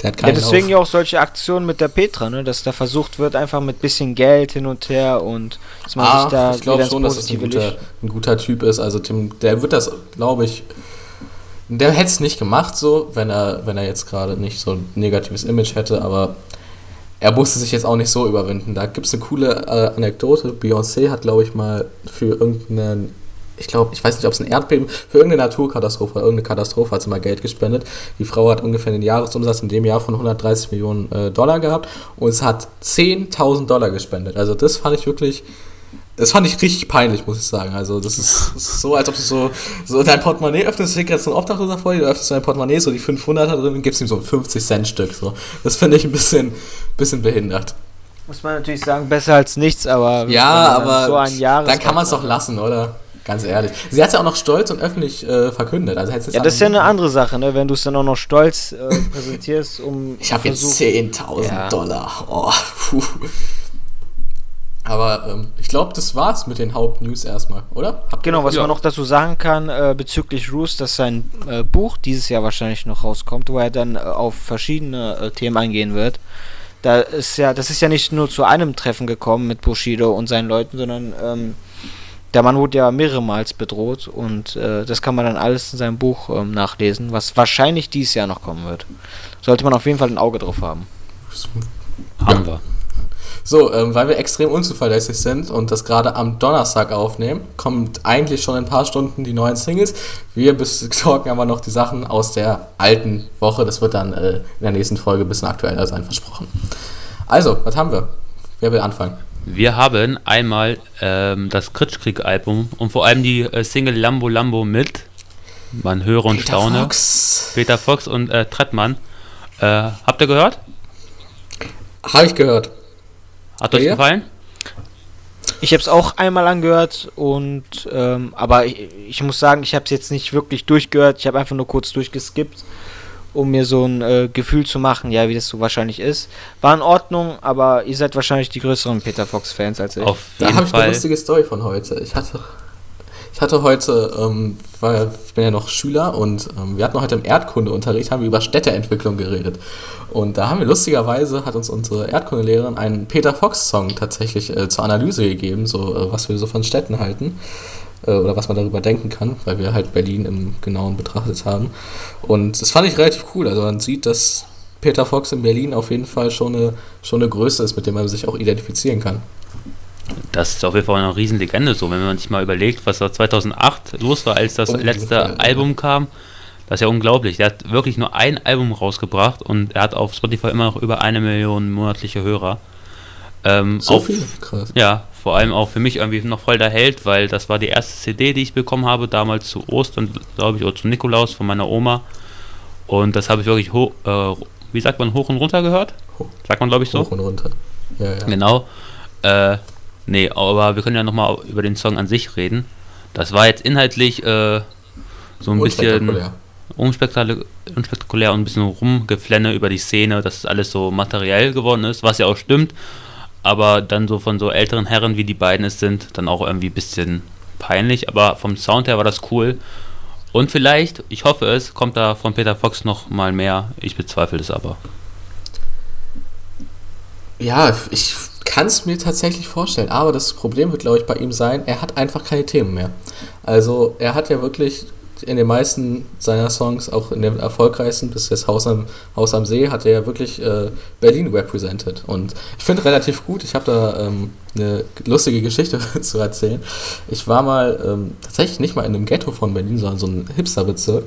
der hat keinen Ja, deswegen ja auch solche Aktionen mit der Petra, ne? dass da versucht wird, einfach mit bisschen Geld hin und her und dass man ah, sich da. Ich glaube schon, dass es ein guter, ein guter Typ ist. Also Tim, der wird das, glaube ich, der hätte es nicht gemacht, so, wenn er, wenn er jetzt gerade nicht so ein negatives Image hätte, aber er musste sich jetzt auch nicht so überwinden. Da gibt es eine coole äh, Anekdote. Beyoncé hat, glaube ich, mal für irgendeinen, ich glaube, ich weiß nicht, ob es ein Erdbeben, für irgendeine Naturkatastrophe, irgendeine Katastrophe hat sie mal Geld gespendet. Die Frau hat ungefähr den Jahresumsatz in dem Jahr von 130 Millionen äh, Dollar gehabt und es hat 10.000 Dollar gespendet. Also das fand ich wirklich das fand ich richtig peinlich, muss ich sagen. Also, das ist, das ist so, als ob du so, so dein Portemonnaie öffnest, liegt jetzt ein Obdachloser vor dir, du öffnest dein Portemonnaie, so die 500 drin und gibst ihm so ein 50-Cent-Stück. So. Das finde ich ein bisschen, bisschen behindert. Muss man natürlich sagen, besser als nichts, aber. Ja, aber. So ein Jahres dann kann man es doch lassen, oder? Ganz ehrlich. Sie hat es ja auch noch stolz und öffentlich äh, verkündet. Also ja, das ist ja eine andere Sache, ne? wenn du es dann auch noch stolz äh, präsentierst, um. Ich habe jetzt 10.000 ja. Dollar. Oh, puh. Aber ähm, ich glaube, das war's mit den Hauptnews erstmal, oder? Habt genau, was ja. man noch dazu sagen kann äh, bezüglich Roos, dass sein äh, Buch dieses Jahr wahrscheinlich noch rauskommt, wo er dann äh, auf verschiedene äh, Themen eingehen wird. Da ist ja, das ist ja nicht nur zu einem Treffen gekommen mit Bushido und seinen Leuten, sondern ähm, der Mann wurde ja mehrmals bedroht und äh, das kann man dann alles in seinem Buch ähm, nachlesen, was wahrscheinlich dieses Jahr noch kommen wird. Sollte man auf jeden Fall ein Auge drauf haben. Haben wir. So, ähm, weil wir extrem unzuverlässig sind und das gerade am Donnerstag aufnehmen, kommt eigentlich schon in ein paar Stunden die neuen Singles. Wir besorgen aber noch die Sachen aus der alten Woche. Das wird dann äh, in der nächsten Folge ein bisschen aktueller sein, versprochen. Also, was haben wir? Wer will anfangen? Wir haben einmal ähm, das Kritschkrieg-Album und vor allem die äh, Single Lambo Lambo mit, man höre und Peter staune, Fox. Peter Fox und äh, Trettmann. Äh, habt ihr gehört? Habe ich gehört. Hat euch Ja. gefallen? Ich habe es auch einmal angehört und ähm, aber ich, ich muss sagen, ich habe es jetzt nicht wirklich durchgehört. Ich habe einfach nur kurz durchgeskippt, um mir so ein äh, Gefühl zu machen, ja, wie das so wahrscheinlich ist. War in Ordnung, aber ihr seid wahrscheinlich die größeren Peter Fox Fans als ich. Auf Da jeden habe ich eine lustige Story von heute. Ich hatte, ich hatte heute, ähm, war, ich bin ja noch Schüler und ähm, wir hatten heute im Erdkundeunterricht, haben wir über Städteentwicklung geredet. Und da haben wir lustigerweise, hat uns unsere Erdkundelehrerin einen Peter Fox-Song tatsächlich äh, zur Analyse gegeben, so äh, was wir so von Städten halten äh, oder was man darüber denken kann, weil wir halt Berlin im Genauen betrachtet haben. Und das fand ich relativ cool. Also man sieht, dass Peter Fox in Berlin auf jeden Fall schon eine, schon eine Größe ist, mit der man sich auch identifizieren kann. Das ist auf jeden Fall eine Riesenlegende so, wenn man sich mal überlegt, was da 2008 los war, als das letzte ja. Album kam. Das ist ja unglaublich. Der hat wirklich nur ein Album rausgebracht und er hat auf Spotify immer noch über eine Million monatliche Hörer. Ähm, So auch, viel? Krass. Ja, vor allem auch für mich irgendwie noch voll der Held, weil das war die erste CD, die ich bekommen habe, damals zu Ostern, glaube ich, oder zu Nikolaus von meiner Oma. Und das habe ich wirklich, hoch, äh, wie sagt man, hoch und runter gehört? Hoch. Sagt man, glaube ich, so. Hoch und runter. Ja, ja. Genau. Äh, nee, aber wir können ja nochmal über den Song an sich reden. Das war jetzt inhaltlich äh, so ein bisschen Unspektakulär. unspektakulär, unspektakulär und ein bisschen rumgeflenne über die Szene, dass es alles so materiell geworden ist, was ja auch stimmt. Aber dann so von so älteren Herren, wie die beiden es sind, dann auch irgendwie ein bisschen peinlich. Aber vom Sound her war das cool. Und vielleicht, ich hoffe es, kommt da von Peter Fox noch mal mehr. Ich bezweifle es aber. Ja, ich kann es mir tatsächlich vorstellen, aber das Problem wird, glaube ich, bei ihm sein, er hat einfach keine Themen mehr. Also er hat ja wirklich in den meisten seiner Songs, auch in den erfolgreichsten, bis jetzt Haus am, Haus am See, hat er ja wirklich äh, Berlin represented. Und ich finde relativ gut, ich habe da ähm, eine lustige Geschichte [LAUGHS] zu erzählen. Ich war mal ähm, tatsächlich nicht mal in einem Ghetto von Berlin, sondern so ein Hipsterbezirk.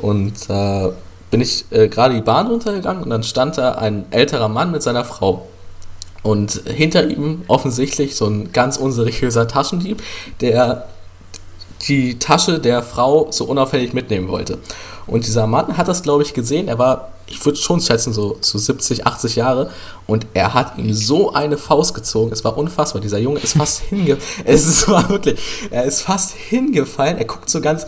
Und da bin ich äh, gerade die Bahn runtergegangen und dann stand da ein älterer Mann mit seiner Frau. Und hinter ihm offensichtlich so ein ganz unseriöser Taschendieb, der die Tasche der Frau so unauffällig mitnehmen wollte. Und dieser Mann hat das, glaube ich, gesehen. Er war, ich würde schon schätzen, so, so 70, 80 Jahre. Und er hat ihm so eine Faust gezogen. Es war unfassbar. Dieser Junge ist fast [LAUGHS] hingefallen. Es war wirklich, er ist fast hingefallen. Er guckt so ganz,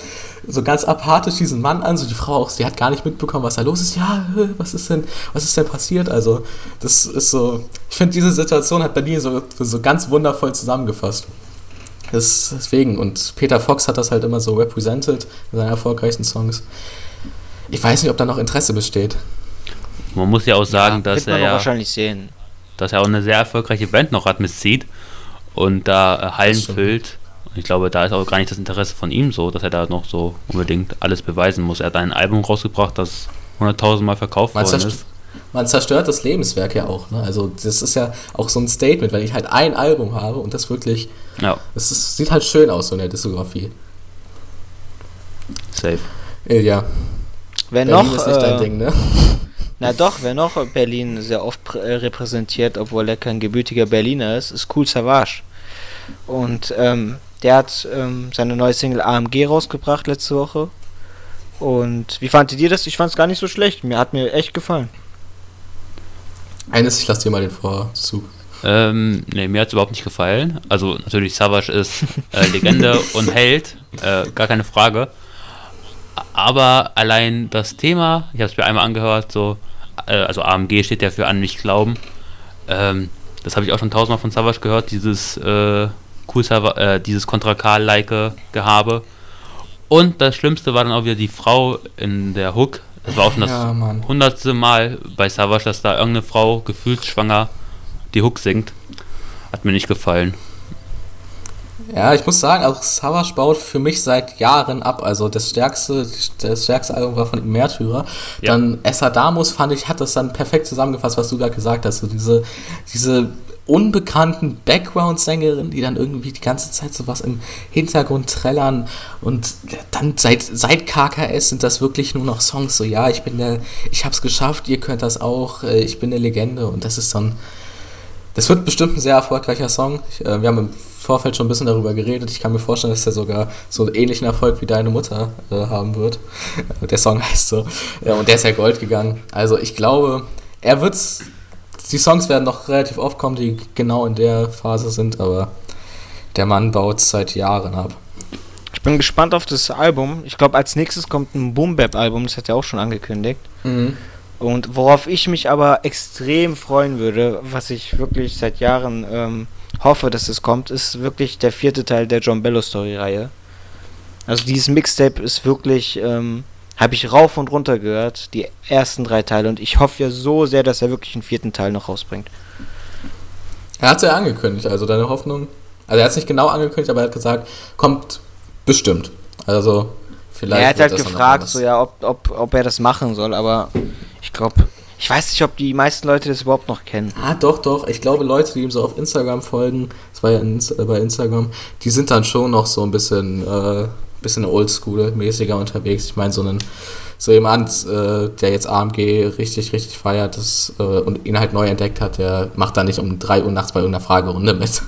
so ganz apathisch diesen Mann an. So die Frau auch, sie hat gar nicht mitbekommen, was da los ist. Ja, was ist denn, was ist denn passiert? Also, das ist so, ich finde, diese Situation hat Berlin so, so ganz wundervoll zusammengefasst. Das, deswegen, und Peter Fox hat das halt immer so represented in seinen erfolgreichsten Songs. Ich weiß nicht, ob da noch Interesse besteht. Man muss ja auch sagen, ja, dass er ja wahrscheinlich sehen. dass er auch eine sehr erfolgreiche Band noch hat mit Seed und da äh, Hallen füllt. Und ich glaube, da ist auch gar nicht das Interesse von ihm so, dass er da noch so unbedingt alles beweisen muss. Er hat ein Album rausgebracht, das 100.000 Mal verkauft Meinst worden ist. Man zerstört das Lebenswerk ja auch. Ne? Also das ist ja auch so ein Statement, wenn ich halt ein Album habe und das wirklich, Ja, das ist, sieht halt schön aus so in der Diskografie. safe. Äh, Ja, Wer Berlin noch, ist nicht dein äh, Ding, ne? Na doch, wer noch Berlin sehr oft äh, repräsentiert, obwohl er kein gebürtiger Berliner ist, ist Cool Savage. Und ähm, der hat ähm, seine neue Single AMG rausgebracht letzte Woche. Und wie fandet ihr das? Ich fand es gar nicht so schlecht. Mir hat mir echt gefallen. Eines, ich lasse dir mal den Vorzug. Ähm, nee, mir hat es überhaupt nicht gefallen. Also natürlich Savage ist äh, Legende [LAUGHS] und Held, äh, gar keine Frage. Aber allein das Thema, ich habe es mir einmal angehört, so, äh, also AMG steht ja für an mich glauben. Ähm, das habe ich auch schon tausendmal von Savage gehört, dieses äh, cool äh, dieses Contra K-like Gehabe. Und das Schlimmste war dann auch wieder die Frau in der Hook. Das war auch schon das Ja, hundertste Mal bei Savage, dass da irgendeine Frau gefühlsschwanger die Hook singt. Hat mir nicht gefallen. Ja, ich muss sagen, auch Savage baut für mich seit Jahren ab. Also das stärkste, das stärkste Album war von ihm Märtyrer. Ja. Dann Esadamus fand ich, hat das dann perfekt zusammengefasst, was du gerade gesagt hast. So diese, diese unbekannten Background-Sängerin, die dann irgendwie die ganze Zeit sowas im Hintergrund trällern und dann seit, seit KKS sind das wirklich nur noch Songs, so ja, ich bin der, ich hab's geschafft, ihr könnt das auch, äh, ich bin eine Legende und das ist dann, das wird bestimmt ein sehr erfolgreicher Song. Ich, äh, wir haben im Vorfeld schon ein bisschen darüber geredet. Ich kann mir vorstellen, dass der sogar so einen ähnlichen Erfolg wie Deine Mutter äh, haben wird. [LAUGHS] Der Song heißt so. Ja, und der ist ja Gold gegangen. Also ich glaube, er wird's die Songs werden noch relativ oft kommen, die genau in der Phase sind, aber der Mann baut seit Jahren ab. Ich bin gespannt auf das Album. Ich glaube, als nächstes kommt ein Boom Bap Album, das hat er auch schon angekündigt. Mhm. Und worauf ich mich aber extrem freuen würde, was ich wirklich seit Jahren ähm, hoffe, dass es kommt, ist wirklich der vierte Teil der John Bello Story Reihe. Also dieses Mixtape ist wirklich ähm, habe ich rauf und runter gehört, die ersten drei Teile. Und ich hoffe ja so sehr, dass er wirklich einen vierten Teil noch rausbringt. Er hat es ja angekündigt, also deine Hoffnung. Also er hat es nicht genau angekündigt, aber er hat gesagt, kommt bestimmt. Also vielleicht. Er hat halt gefragt, so ja, ob, ob, ob er das machen soll, aber ich glaube, ich weiß nicht, ob die meisten Leute das überhaupt noch kennen. Ah, doch, doch. Ich glaube, Leute, die ihm so auf Instagram folgen, das war ja äh, bei Instagram, die sind dann schon noch so ein bisschen äh, bisschen oldschool-mäßiger unterwegs. Ich meine, so einen so jemand, äh, der jetzt AMG richtig, richtig feiert das, äh, und ihn halt neu entdeckt hat, der macht da nicht um 3 Uhr nachts bei irgendeiner Fragerunde mit.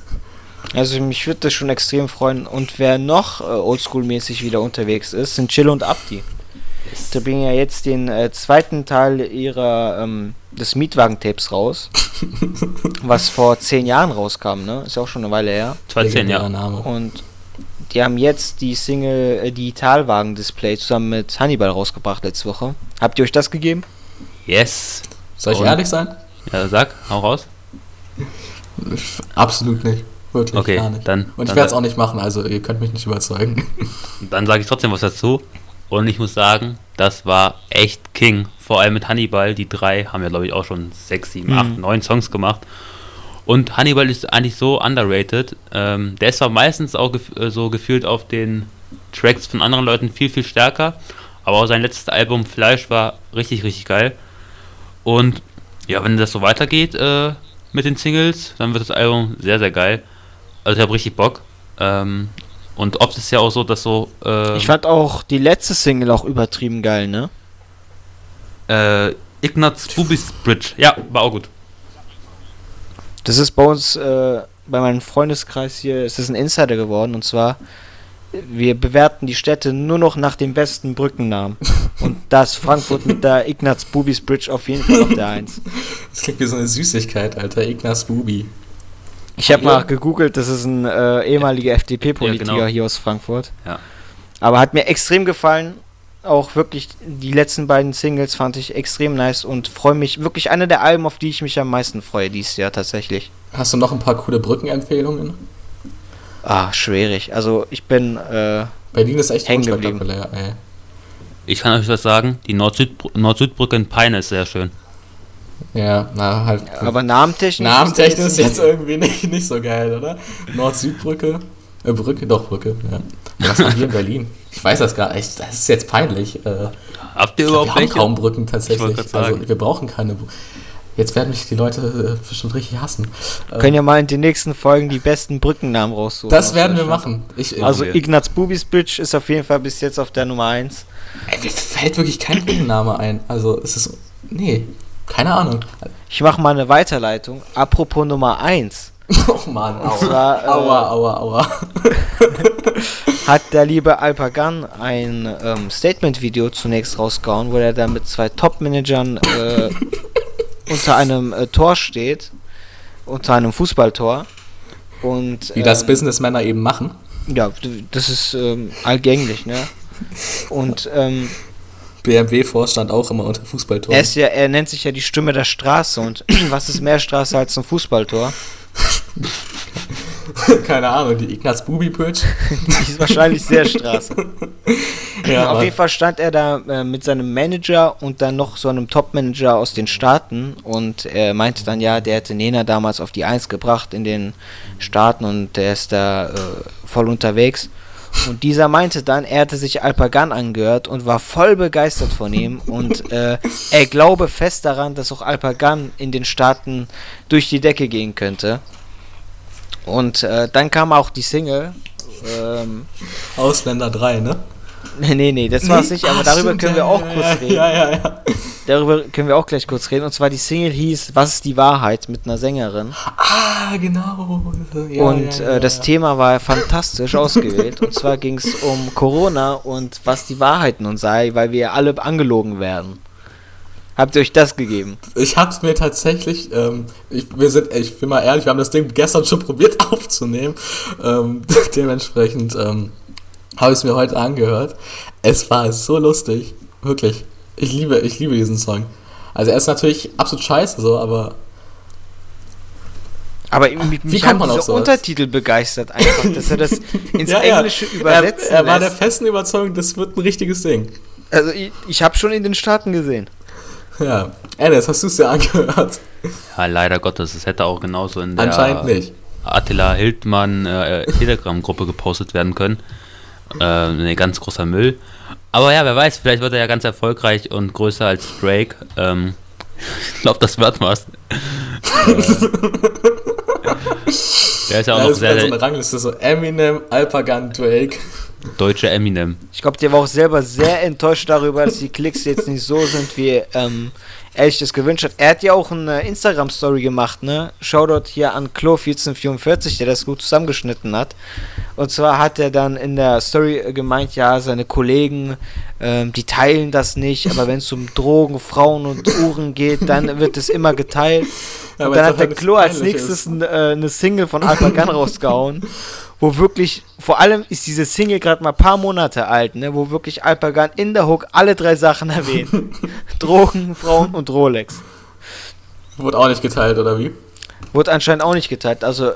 Also mich würde das schon extrem freuen. Und wer noch äh, oldschool-mäßig wieder unterwegs ist, sind Chill und Abdi. Die bringen ja jetzt den äh, zweiten Teil ihrer ähm, des Mietwagen-Tapes raus, [LAUGHS] was vor zehn Jahren rauskam, ne? Ist ja auch schon eine Weile her. 2010, ja. Und die haben jetzt die Single äh, Digitalwagen-Display zusammen mit Hannibal rausgebracht letzte Woche. Habt ihr euch das gegeben? Yes. Soll ich Und? ehrlich sein? Ja, sag, hau raus. Absolut nicht. Wirklich okay, gar nicht. Dann, Und ich werde es auch nicht machen, also ihr könnt mich nicht überzeugen. Dann sage ich trotzdem was dazu. Und ich muss sagen, das war echt King. Vor allem mit Hannibal. Die drei haben ja, glaube ich, auch schon sechs, sieben, mhm. acht, neun Songs gemacht. Und Hannibal ist eigentlich so underrated. Ähm, der ist zwar meistens auch gef äh, so gefühlt auf den Tracks von anderen Leuten viel, viel stärker. Aber auch sein letztes Album Fleisch war richtig, richtig geil. Und ja, wenn das so weitergeht äh, mit den Singles, dann wird das Album sehr, sehr geil. Also ich habe richtig Bock. Ähm, und oft ist es ja auch so, dass so. Äh, ich fand auch die letzte Single auch übertrieben geil, ne? Äh, Ignaz Bubis Bridge. Ja, war auch gut. Das ist bei uns, äh, bei meinem Freundeskreis hier, ist das ein Insider geworden und zwar, wir bewerten die Städte nur noch nach dem besten Brückennamen. [LAUGHS] Und das Frankfurt mit der Ignaz Bubis Bridge auf jeden Fall auf der [LAUGHS] 1. Das klingt wie so eine Süßigkeit, Alter. Ignaz Bubi. Ich habe mal gegoogelt, das ist ein äh, ehemaliger FDP-Politiker ja, genau. hier aus Frankfurt. Ja. Aber hat mir extrem gefallen auch wirklich die letzten beiden Singles fand ich extrem nice und freue mich wirklich eine der Alben, auf die ich mich am meisten freue dieses Jahr tatsächlich. Hast du noch ein paar coole Brückenempfehlungen? Ah, schwierig. Also ich bin äh, Berlin ist echt hängen geblieben. Ey. Ich kann euch was sagen, die Nord-Süd-Brücke Nord in Peine ist sehr schön. Ja, na halt. Aber namentechnisch. Namentechnisch ist jetzt irgendwie nicht, nicht so geil, oder? Nord-Süd-Brücke. Äh, Brücke, doch, Brücke, ja. Was haben wir in Berlin? Ich weiß das gar nicht. Das ist jetzt peinlich. Äh, Habt ihr überhaupt wir welche? haben kaum Brücken tatsächlich. Also wir brauchen keine. Jetzt werden mich die Leute äh, bestimmt richtig hassen. Wir können ja mal in den nächsten Folgen die besten Brückennamen raussuchen. Das werden wir machen. Ich, also Ignaz Bubis Bridge ist auf jeden Fall bis jetzt auf der Nummer 1. Ey, mir fällt wirklich kein Brückenname ein. Also es ist. Nee, keine Ahnung. Ich mache mal eine Weiterleitung. Apropos Nummer 1. [LAUGHS] Oh Mann, aua. Zwar, äh, aua, aua, aua. [LAUGHS] hat der liebe Alpagan ein ähm, Statement-Video zunächst rausgehauen, wo er dann mit zwei Top-Managern äh, [LAUGHS] unter einem äh, Tor steht, unter einem Fußballtor. Und, Wie ähm, das Businessmänner eben machen. Ja, das ist ähm, allgänglich, ne? Und ähm, BMW-Vorstand auch immer unter Fußballtor. Er, ja, er nennt sich ja die Stimme der Straße und [CLEARS THROAT] was ist mehr Straße als ein Fußballtor? [LAUGHS] Keine Ahnung, die Ignaz Bubi Bridge. [LAUGHS] die ist wahrscheinlich sehr Straße. [LAUGHS] ja, Auf jeden Fall stand er da äh, mit seinem Manager und dann noch so einem Top-Manager aus den Staaten und er meinte dann, ja, der hätte Nena damals auf die Eins gebracht in den Staaten und der ist da äh, voll unterwegs. Und dieser meinte dann, er hätte sich Alpagan angehört und war voll begeistert von ihm. Und äh, er glaube fest daran, dass auch Alpagan in den Staaten durch die Decke gehen könnte. Und äh, dann kam auch die Single. Ähm, Ausländer 3, ne? [LAUGHS] nee, nee, das war es nicht, aber darüber stimmt, können wir ja, auch ja, kurz reden. Ja, ja, ja. Darüber können wir auch gleich kurz reden. Und zwar die Single hieß Was ist die Wahrheit mit einer Sängerin. Ah, genau. Ja, und äh, das. Thema war fantastisch [LAUGHS] ausgewählt. Und zwar ging es um Corona und was die Wahrheit nun sei, weil wir alle angelogen werden. Habt ihr euch das gegeben? Ich hab's mir tatsächlich, ähm, ich, wir sind, ich bin mal ehrlich, wir haben das Ding gestern schon probiert [LAUGHS] aufzunehmen. Ähm, dementsprechend ähm, habe ich es mir heute angehört. Es war so lustig, wirklich. Ich liebe, ich liebe diesen Song. Also er ist natürlich absolut scheiße so, aber Aber mich, Wie kommt man auf diese sowas? Untertitel begeistert einfach, dass er das [LAUGHS] ins Ja, ja. Englische übersetzen er, er war der festen Überzeugung, das wird ein richtiges Ding. Also ich, ich habe schon in den Staaten gesehen. Ja. Ennis, hast du es dir angehört? Ja, leider Gottes, es hätte auch genauso in der Anscheinend nicht. Attila Hildmann äh, Telegram-Gruppe gepostet werden können. Äh, ne, ganz großer Müll. Aber ja, wer weiß, vielleicht wird er ja ganz erfolgreich und größer als Drake. Ähm, [LAUGHS] ich glaube, das wird was. [LAUGHS] der ist ja auch Ja, noch sehr, so eine Rangliste, so Eminem, Alpagan, Drake. deutscher Eminem. Ich glaube, der war auch selber sehr enttäuscht darüber, dass die Klicks jetzt nicht so sind, wie ähm, er sich das gewünscht hat. Er hat ja auch eine Instagram-Story gemacht, ne? Shoutout hier an Klo1444, der das gut zusammengeschnitten hat. Und zwar hat er dann in der Story äh, gemeint, ja, seine Kollegen, ähm, die teilen das nicht, aber wenn es um Drogen, Frauen und Uhren geht, dann wird es immer geteilt. Ja, dann hat der Klo als nächstes ist. n- äh, eine Single von Alpagan [LAUGHS] rausgehauen, wo wirklich, vor allem ist diese Single gerade mal ein paar Monate alt, ne, wo wirklich Alpagan in der Hook alle drei Sachen erwähnt. [LAUGHS] Drogen, Frauen und Rolex. Wurde auch nicht geteilt, oder wie? Wurde anscheinend auch nicht geteilt, also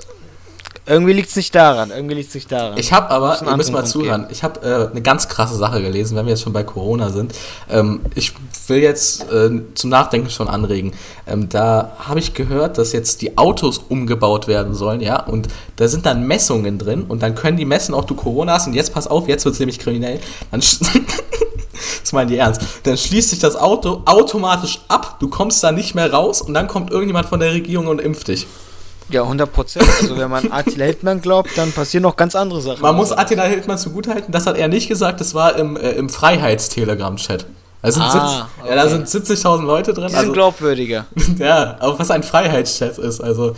irgendwie liegt es nicht daran, irgendwie liegt es nicht daran. Ich habe aber, ihr müsst mal zuhören, ich habe äh, eine ganz krasse Sache gelesen, wenn wir jetzt schon bei Corona sind. Ähm, ich will jetzt äh, zum Nachdenken schon anregen. Ähm, da habe ich gehört, dass jetzt die Autos umgebaut werden sollen, ja, und da sind dann Messungen drin und dann können die messen, ob du Corona hast und jetzt pass auf, jetzt wird es nämlich kriminell. Dann [LAUGHS] das meinen die ernst. Dann schließt sich das Auto automatisch ab, du kommst da nicht mehr raus und dann kommt irgendjemand von der Regierung und impft dich. Ja, 100 Prozent. Also wenn man Attila Hildmann glaubt, dann passieren noch ganz andere Sachen. Man muss Attila Hildmann zugutehalten, das hat er nicht gesagt, das war im, äh, im Freiheitstelegram-Chat. Da sind, Ah, sitz- ja, da okay. sind 70.000 Leute drin. Die sind Also, glaubwürdiger. [LAUGHS] ja, aber was ein Freiheitschat ist, also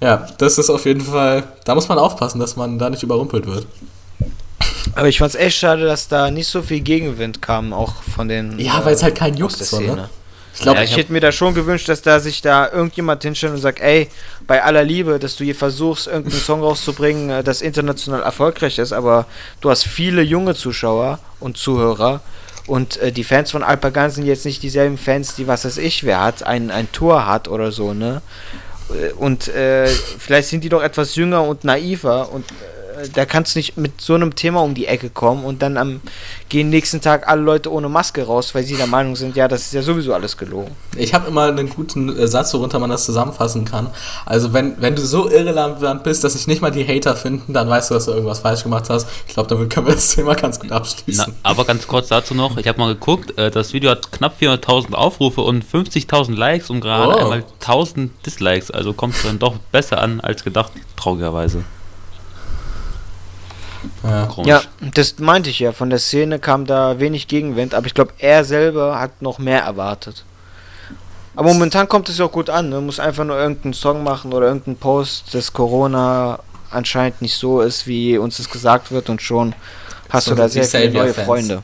ja, das ist auf jeden Fall, da muss man aufpassen, dass man da nicht überrumpelt wird. Aber ich fand's echt schade, dass da nicht so viel Gegenwind kam, auch von den. Ja, äh, weil es halt kein Juckt so, Szene. ne? Ich glaube, ja, ich hätte mir da schon gewünscht, dass da sich da irgendjemand hinstellt und sagt, ey, bei aller Liebe, dass du hier versuchst, irgendeinen Song rauszubringen, äh, das international erfolgreich ist, aber du hast viele junge Zuschauer und Zuhörer und äh, die Fans von Alpagan sind jetzt nicht dieselben Fans, die was weiß ich wer hat, ein, ein Tour hat oder so, ne? Äh, Und äh, vielleicht sind die doch etwas jünger und naiver und äh, da kannst du nicht mit so einem Thema um die Ecke kommen und dann am gehen nächsten Tag alle Leute ohne Maske raus, weil sie der Meinung sind, ja, das ist ja sowieso alles gelogen. Ich habe immer einen guten äh, Satz, worunter man das zusammenfassen kann. Also wenn, wenn du so irrelevant bist, dass sich nicht mal die Hater finden, dann weißt du, dass du irgendwas falsch gemacht hast. Ich glaube, damit können wir das Thema ganz gut Na, abschließen. aber ganz kurz dazu noch, ich habe mal geguckt, äh, das Video hat knapp 400.000 Aufrufe und 50.000 Likes und gerade Oh. einmal 1000 Dislikes, also kommt es dann doch besser an als gedacht, traurigerweise. Ja. Ja, das meinte ich ja. Von der Szene kam da wenig Gegenwind, aber ich glaube, er selber hat noch mehr erwartet. Aber momentan kommt es ja auch gut an. Ne? Muss einfach nur irgendeinen Song machen oder irgendeinen Post, dass Corona anscheinend nicht so ist, wie uns das gesagt wird und schon hast So du da sehr viele neue Savior-Fans. Freunde.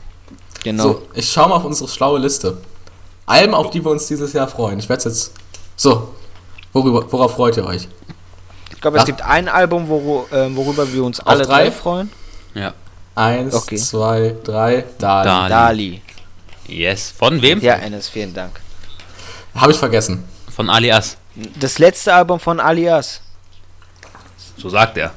Genau. So, ich schaue mal auf unsere schlaue Liste. Alben, auf die wir uns dieses Jahr freuen. Ich werde jetzt. So, worüber, worauf freut ihr euch? Ich glaube, es gibt ein Album, woru äh, worüber wir uns alle drei? drei freuen. Ja. Eins, Okay. zwei, drei, Dali. Dali. Dali. Yes. Von wem? Ja, Enes, vielen Dank. Habe ich vergessen. Von Alias. Das letzte Album von Alias. So sagt er.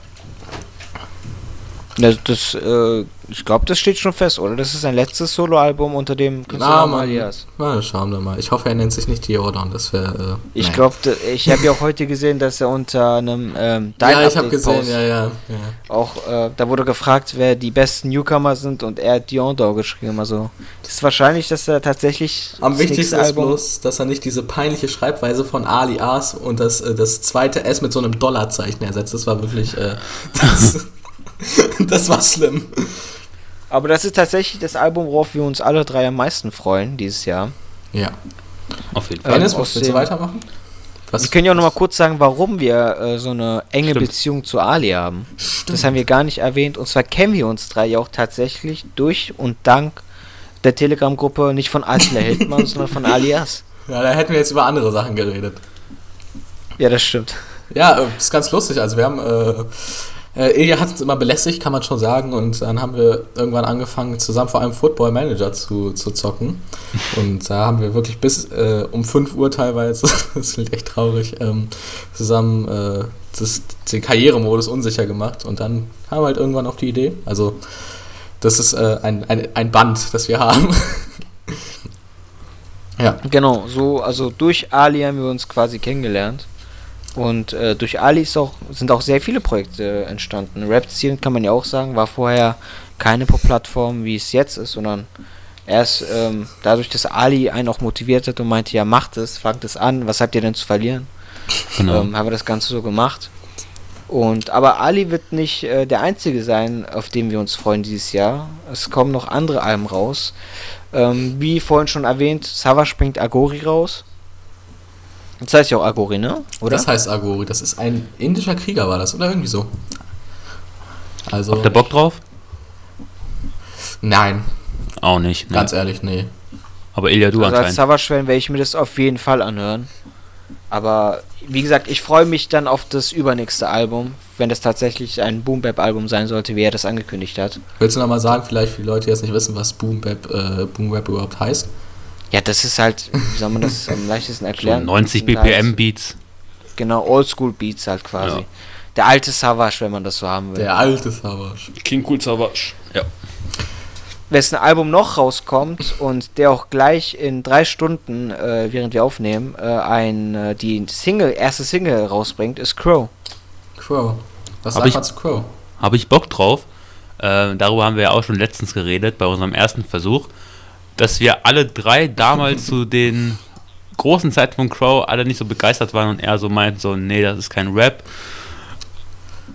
Das, das äh, Ich glaube, das steht schon fest, oder? Das ist sein letztes Soloalbum unter dem Künstlernamen Alias. Na, schauen wir mal. Ich hoffe, er nennt sich nicht Theodon. Das wäre. Äh, ich glaube, ich habe ja auch heute gesehen, dass er unter einem ähm, Ja, ich habe gesehen, ja, ja, ja. Auch äh, da wurde gefragt, wer die besten Newcomer sind und er hat Diondor geschrieben. Also ist wahrscheinlich, dass er tatsächlich. Am wichtigsten ist bloß, dass er nicht diese peinliche Schreibweise von Alias und das, äh, das zweite S mit so einem Dollarzeichen ersetzt. Das war wirklich. Äh, [LAUGHS] das, [LAUGHS] das war schlimm. Aber das ist tatsächlich das Album, worauf wir uns alle drei am meisten freuen dieses Jahr. Ja. Auf jeden Fall. Ähm, Dennis, willst du weitermachen? Was? Wir können ja auch noch mal kurz sagen, warum wir äh, so eine enge Stimmt. Beziehung zu Ali haben. Stimmt. Das haben wir gar nicht erwähnt. Und zwar kennen wir uns drei ja auch tatsächlich durch und dank der Telegram-Gruppe nicht von Attila Hildmann, [LAUGHS] sondern von Alias. Ja, da hätten wir jetzt über andere Sachen geredet. Ja, das stimmt. Ja, äh, ist ganz lustig. Also wir haben äh, äh, Ilja hat uns immer belästigt, kann man schon sagen. Und dann haben wir irgendwann angefangen, zusammen vor allem Football Manager zu, zu zocken. Und da haben wir wirklich bis äh, um 5 Uhr teilweise, [LAUGHS] das klingt echt traurig, ähm, zusammen äh, das, den Karrieremodus unsicher gemacht. Und dann kamen wir halt irgendwann auf die Idee. Also, das ist äh, ein, ein, ein Band, das wir haben. [LAUGHS] ja. Genau, so, also durch Ali haben wir uns quasi kennengelernt. Und äh, durch Ali auch, sind auch sehr viele Projekte entstanden. Rap Zielen kann man ja auch sagen, war vorher keine Pop-Plattform, wie es jetzt ist, sondern erst ähm, dadurch, dass Ali einen auch motiviert hat und meinte, ja, macht es, fangt es an, was habt ihr denn zu verlieren? Genau. Ähm, haben wir das Ganze so gemacht. Und aber Ali wird nicht äh, der einzige sein, auf den wir uns freuen dieses Jahr. Es kommen noch andere Alben raus. Ähm, wie vorhin schon erwähnt, Savage bringt Agori raus. Das heißt ja auch Agori, ne? Oder? Das heißt Agori. Das ist ein indischer Krieger, war das, oder irgendwie so. Also. Habt ihr Bock drauf? Nein. Auch nicht, ne? Ganz ehrlich, nee. Aber Ilya, du also anscheinend. Als savage werde ich mir das auf jeden Fall anhören. Aber wie gesagt, ich freue mich dann auf das übernächste Album, wenn das tatsächlich ein Boom Bap Album sein sollte, wie er das angekündigt hat. Willst du nochmal sagen, vielleicht für die Leute, die jetzt nicht wissen, was Boom Bap, äh, Boom Bap überhaupt heißt? Ja, das ist halt, wie soll man das am [LAUGHS] leichtesten erklären? So 90 BPM Beats. Genau, Oldschool Beats halt quasi. Ja. Der alte Savage, wenn man das so haben will. Der alte Savage. King Cool Savage. Ja. Wessen Album noch rauskommt und der auch gleich in drei Stunden, äh, während wir aufnehmen, äh, ein, äh, die Single, erste Single rausbringt, ist Crow. Crow. Was sagt man zu Crow? Habe ich Bock drauf. Äh, darüber haben wir ja auch schon letztens geredet, bei unserem ersten Versuch dass wir alle drei damals zu den großen Zeiten von Crow alle nicht so begeistert waren und er so meint, so, nee, das ist kein Rap.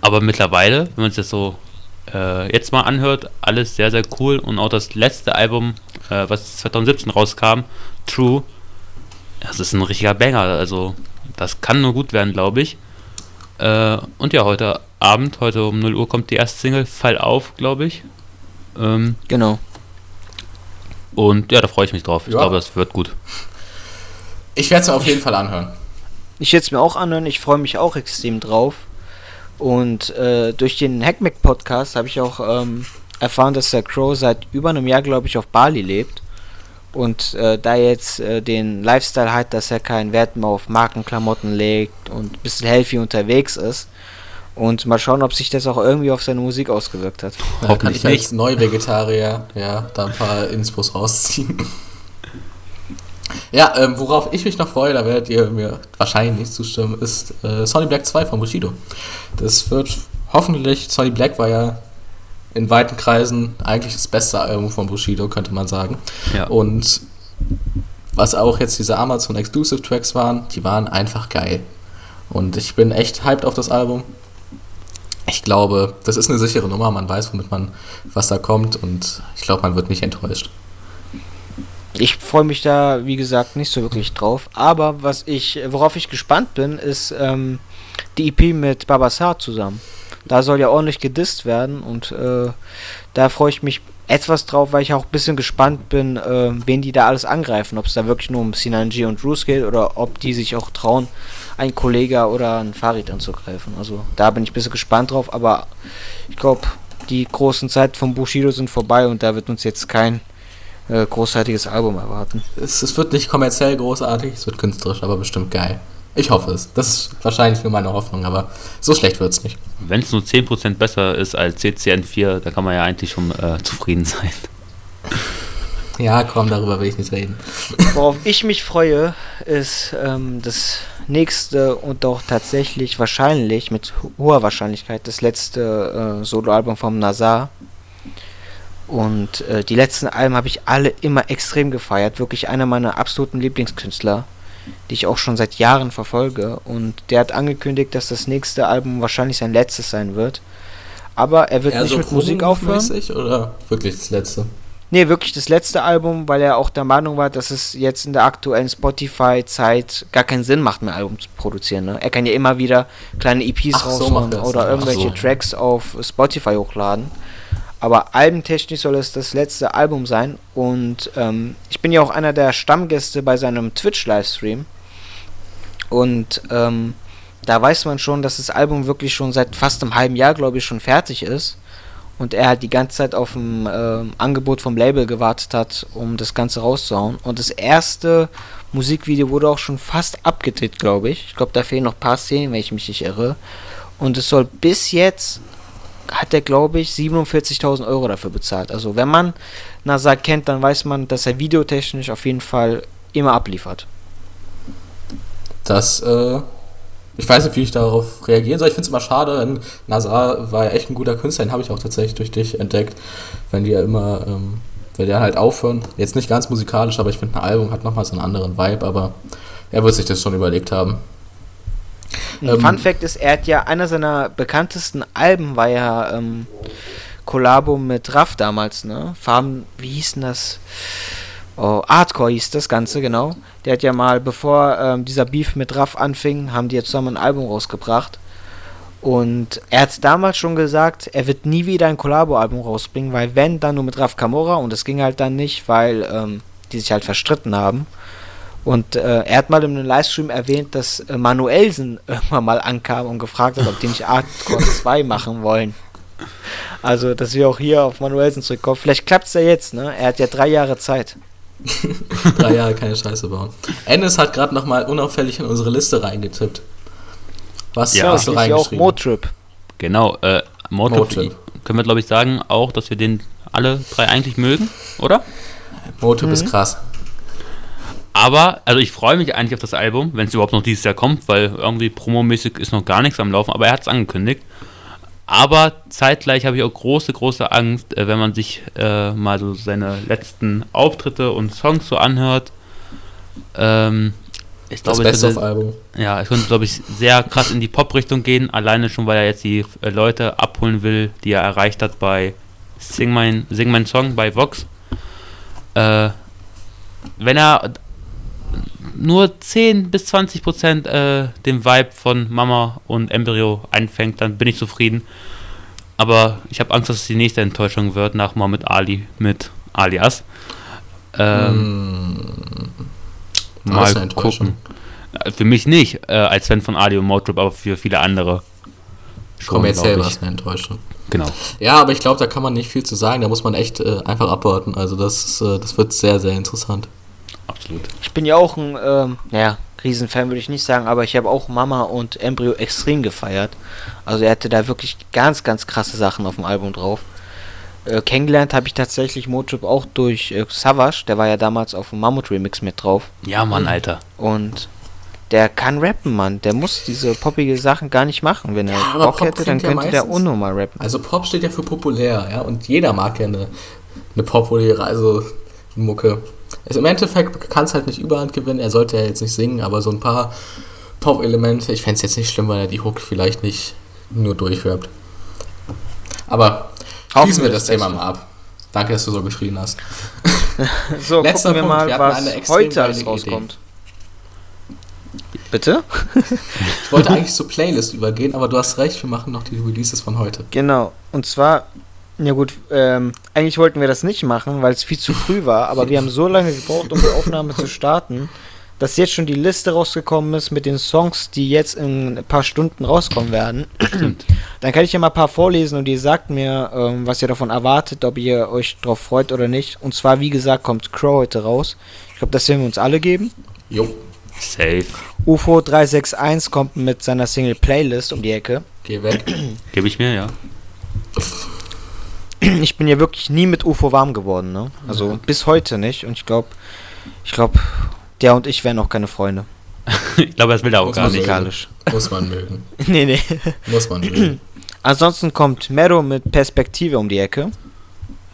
Aber mittlerweile, wenn man es jetzt so äh, jetzt mal anhört, alles sehr, sehr cool. Und auch das letzte Album, äh, was 2017 rauskam, True, das ist ein richtiger Banger. Also, das kann nur gut werden, glaube ich. Äh, und ja, heute Abend, heute um 0 Uhr kommt die erste Single, Fall auf, glaube ich. Ähm, genau. Und ja, da freue ich mich drauf. Ich ja. glaube, das wird gut. Ich werde es mir auf jeden Fall anhören. Ich werde es mir auch anhören. Ich freue mich auch extrem drauf. Und äh, durch den Hackmack Podcast habe ich auch ähm, erfahren, dass der Crow seit über einem Jahr, glaube ich, auf Bali lebt. Und äh, da jetzt äh, den Lifestyle hat, dass er keinen Wert mehr auf Markenklamotten legt und ein bisschen healthy unterwegs ist, und mal schauen, ob sich das auch irgendwie auf seine Musik ausgewirkt hat. Ja, Hoffentlich kann ich als Neuvegetarier ja, da ein paar Inspos rausziehen. ja, ähm, worauf ich mich noch freue, da werdet ihr mir wahrscheinlich nicht zustimmen, ist äh, Sonny Black 2 von Bushido. Das wird hoffentlich, Sonny Black war ja in weiten Kreisen eigentlich das beste Album von Bushido, könnte man sagen. Ja. Und was auch jetzt diese Amazon Exclusive Tracks waren, die waren einfach geil. Und ich bin echt hyped auf das Album ich glaube, das ist eine sichere Nummer. Man weiß, womit man, was da kommt und ich glaube, man wird nicht enttäuscht. Ich freue mich da, wie gesagt, nicht so wirklich drauf. Aber was ich, worauf ich gespannt bin, ist ähm, die EP mit Babasar zusammen. Da soll ja ordentlich gedisst werden und äh, da freue ich mich etwas drauf, weil ich auch ein bisschen gespannt bin, äh, wen die da alles angreifen. Ob es da wirklich nur um Sinanji und Bruce geht oder ob die sich auch trauen, ein Kollege oder ein Fahrrad anzugreifen. Also da bin ich ein bisschen gespannt drauf, aber ich glaube, die großen Zeiten von Bushido sind vorbei und da wird uns jetzt kein äh, großartiges Album erwarten. Es, es, wird nicht kommerziell großartig, es wird künstlerisch, aber bestimmt geil. Ich hoffe es. Das ist wahrscheinlich nur meine Hoffnung, aber so schlecht wird es nicht. Wenn es nur 10% besser ist als CCN4, da kann man ja eigentlich schon äh, zufrieden sein. Ja, komm, darüber will ich nicht reden. Worauf ich mich freue, ist ähm, das nächste und auch tatsächlich wahrscheinlich, mit hoher Wahrscheinlichkeit, das letzte äh, Soloalbum vom Nazar. Und äh, die letzten Alben habe ich alle immer extrem gefeiert. Wirklich einer meiner absoluten Lieblingskünstler, die ich auch schon seit Jahren verfolge. Und der hat angekündigt, dass das nächste Album wahrscheinlich sein letztes sein wird. Aber er wird Eher nicht so mit Musik aufhören. Oder wirklich das letzte? Nee, wirklich das letzte Album, weil er auch der Meinung war, dass es jetzt in der aktuellen Spotify-Zeit gar keinen Sinn macht, mehr Album zu produzieren. Ne? Er kann ja immer wieder kleine EPs Ach, so raushauen er's. oder irgendwelche so. Tracks auf Spotify hochladen. Aber albentechnisch soll es das letzte Album sein. Und ähm, ich bin ja auch einer der Stammgäste bei seinem Twitch-Livestream. Und ähm, da weiß man schon, dass das Album wirklich schon seit fast einem halben Jahr, glaube ich, schon fertig ist. Und er halt die ganze Zeit auf ein ähm, Angebot vom Label gewartet hat, um das Ganze rauszuhauen. Und das erste Musikvideo wurde auch schon fast abgedreht, glaube ich. Ich glaube, da fehlen noch ein paar Szenen, wenn ich mich nicht irre. Und es soll bis jetzt, hat er, glaube ich, 47.000 Euro dafür bezahlt. Also wenn man Nazar kennt, dann weiß man, dass er videotechnisch auf jeden Fall immer abliefert. Das, äh, ich weiß nicht, wie ich darauf reagieren soll. Ich finde es immer schade, denn Nazar war ja echt ein guter Künstler, den habe ich auch tatsächlich durch dich entdeckt. Wenn die ja immer, ähm, wenn die halt aufhören, jetzt nicht ganz musikalisch, aber ich finde, ein Album hat nochmal so einen anderen Vibe, aber er wird sich das schon überlegt haben. Ähm, Fun Fact ist, er hat ja einer seiner bekanntesten Alben war ja ähm, Kollabo mit Raff damals, ne? Farben, wie hieß denn das? Oh, Artcore hieß das Ganze, genau. Der hat ja mal, bevor ähm, dieser Beef mit Raff anfing, haben die ja zusammen ein Album rausgebracht. Und er hat damals schon gesagt, er wird nie wieder ein Kollabo-Album rausbringen, weil wenn, dann nur mit Raff Kamora und das ging halt dann nicht, weil ähm, die sich halt verstritten haben. Und äh, er hat mal in einem Livestream erwähnt, dass äh, Manuelsen [LAUGHS] irgendwann mal ankam und gefragt hat, ob die nicht Artcore 2 [LAUGHS] machen wollen. Also, dass wir auch hier auf Manuelsen zurückkommen. Vielleicht klappt es ja jetzt, ne? Er hat ja drei Jahre Zeit. [LAUGHS] Drei Jahre keine Scheiße bauen. Ennis hat gerade nochmal unauffällig in unsere Liste reingetippt. Was Ja, hast du ich ja auch reingeschrieben? Motrip. Genau, äh, Motrip, Motrip. können wir glaube ich sagen auch, dass wir den alle drei eigentlich mögen, oder? Motrip ist krass. Aber, also ich freue mich eigentlich auf das Album, wenn es überhaupt noch dieses Jahr kommt, weil irgendwie promomäßig ist noch gar nichts am Laufen, aber er hat es angekündigt. Aber zeitgleich habe ich auch große, große Angst, äh, wenn man sich äh, mal so seine letzten Auftritte und Songs so anhört. Ähm, ich Das glaube, es Best Album. ja, es könnte, glaube ich, sehr krass in die Pop-Richtung gehen, alleine schon, weil er jetzt die äh, Leute abholen will, die er erreicht hat bei Sing Mein, Sing mein Song bei Vox. Äh, wenn er nur 10 bis 20 Prozent äh, den Vibe von Mama und Embryo einfängt, dann bin ich zufrieden. Aber ich habe Angst, dass es die nächste Enttäuschung wird nach Mohammed Ali mit Alias. Ähm, Das mal gucken. Äh, Für mich nicht, äh, als Fan von Ali und Motrip, aber für viele andere. schon, Kommerziell war es eine Enttäuschung. Genau. Ja, aber ich glaube, da kann man nicht viel zu sagen. Da muss man echt äh, einfach abwarten. Also das, äh, das wird sehr, sehr interessant. Absolut. Ich bin ja auch ein, ähm, naja, Riesenfan würde ich nicht sagen, aber ich habe auch Mama und Embryo extrem gefeiert. Also er hatte da wirklich ganz, ganz krasse Sachen auf dem Album drauf. Äh, kennengelernt habe ich tatsächlich Motrip auch durch äh, Savage, der war ja damals auf dem Mammut Remix mit drauf. Ja, Mann, Alter. Und der kann rappen, Mann. Der muss diese poppige Sachen gar nicht machen. Wenn er Ja, Bock Pop hätte, dann klingt ja könnte der Uno mal rappen. Also Pop steht ja für populär, ja, und jeder mag ja eine, eine populäre, also Mucke. Also Im Endeffekt kann es halt nicht überhand gewinnen, er sollte ja jetzt nicht singen, aber so ein paar Pop-Elemente, ich fände es jetzt nicht schlimm, weil er die Hook vielleicht nicht nur durchrappt. Aber schließen wir das Thema mal ab. Danke, dass du so geschrien hast. [LAUGHS] So, Letzter gucken wir Punkt. mal, Wir was heute alles geile Idee. rauskommt. Bitte? Ich wollte eigentlich zur Playlist übergehen, aber du hast recht, wir machen noch die Releases von heute. Genau. Und zwar, ja gut, ähm, eigentlich wollten wir das nicht machen, weil es viel zu früh war, aber wir haben so lange gebraucht, um die Aufnahme zu starten, dass jetzt schon die Liste rausgekommen ist mit den Songs, die jetzt in ein paar Stunden rauskommen werden. Dann kann ich ja mal ein paar vorlesen und ihr sagt mir, ähm, was ihr davon erwartet, ob ihr euch drauf freut oder nicht. Und zwar, wie gesagt, kommt Crow heute raus. Ich glaube, das werden wir uns alle geben. Jo. Safe. UFO 361 kommt mit seiner Single Playlist um die Ecke. Geh weg. Gebe ich mir, ja. [CLEARS THROAT] Ich bin ja wirklich nie mit UFO warm geworden, ne? Also bis heute nicht. Und ich glaube, ich glaube, der und ich wären auch keine Freunde. [LAUGHS] ich glaube, das will er auch Muss gar nicht. Muss man mögen. [LAUGHS] nee, nee. Muss man mögen. [CLEARS THROAT] Ansonsten kommt Mero mit Perspektive um die Ecke.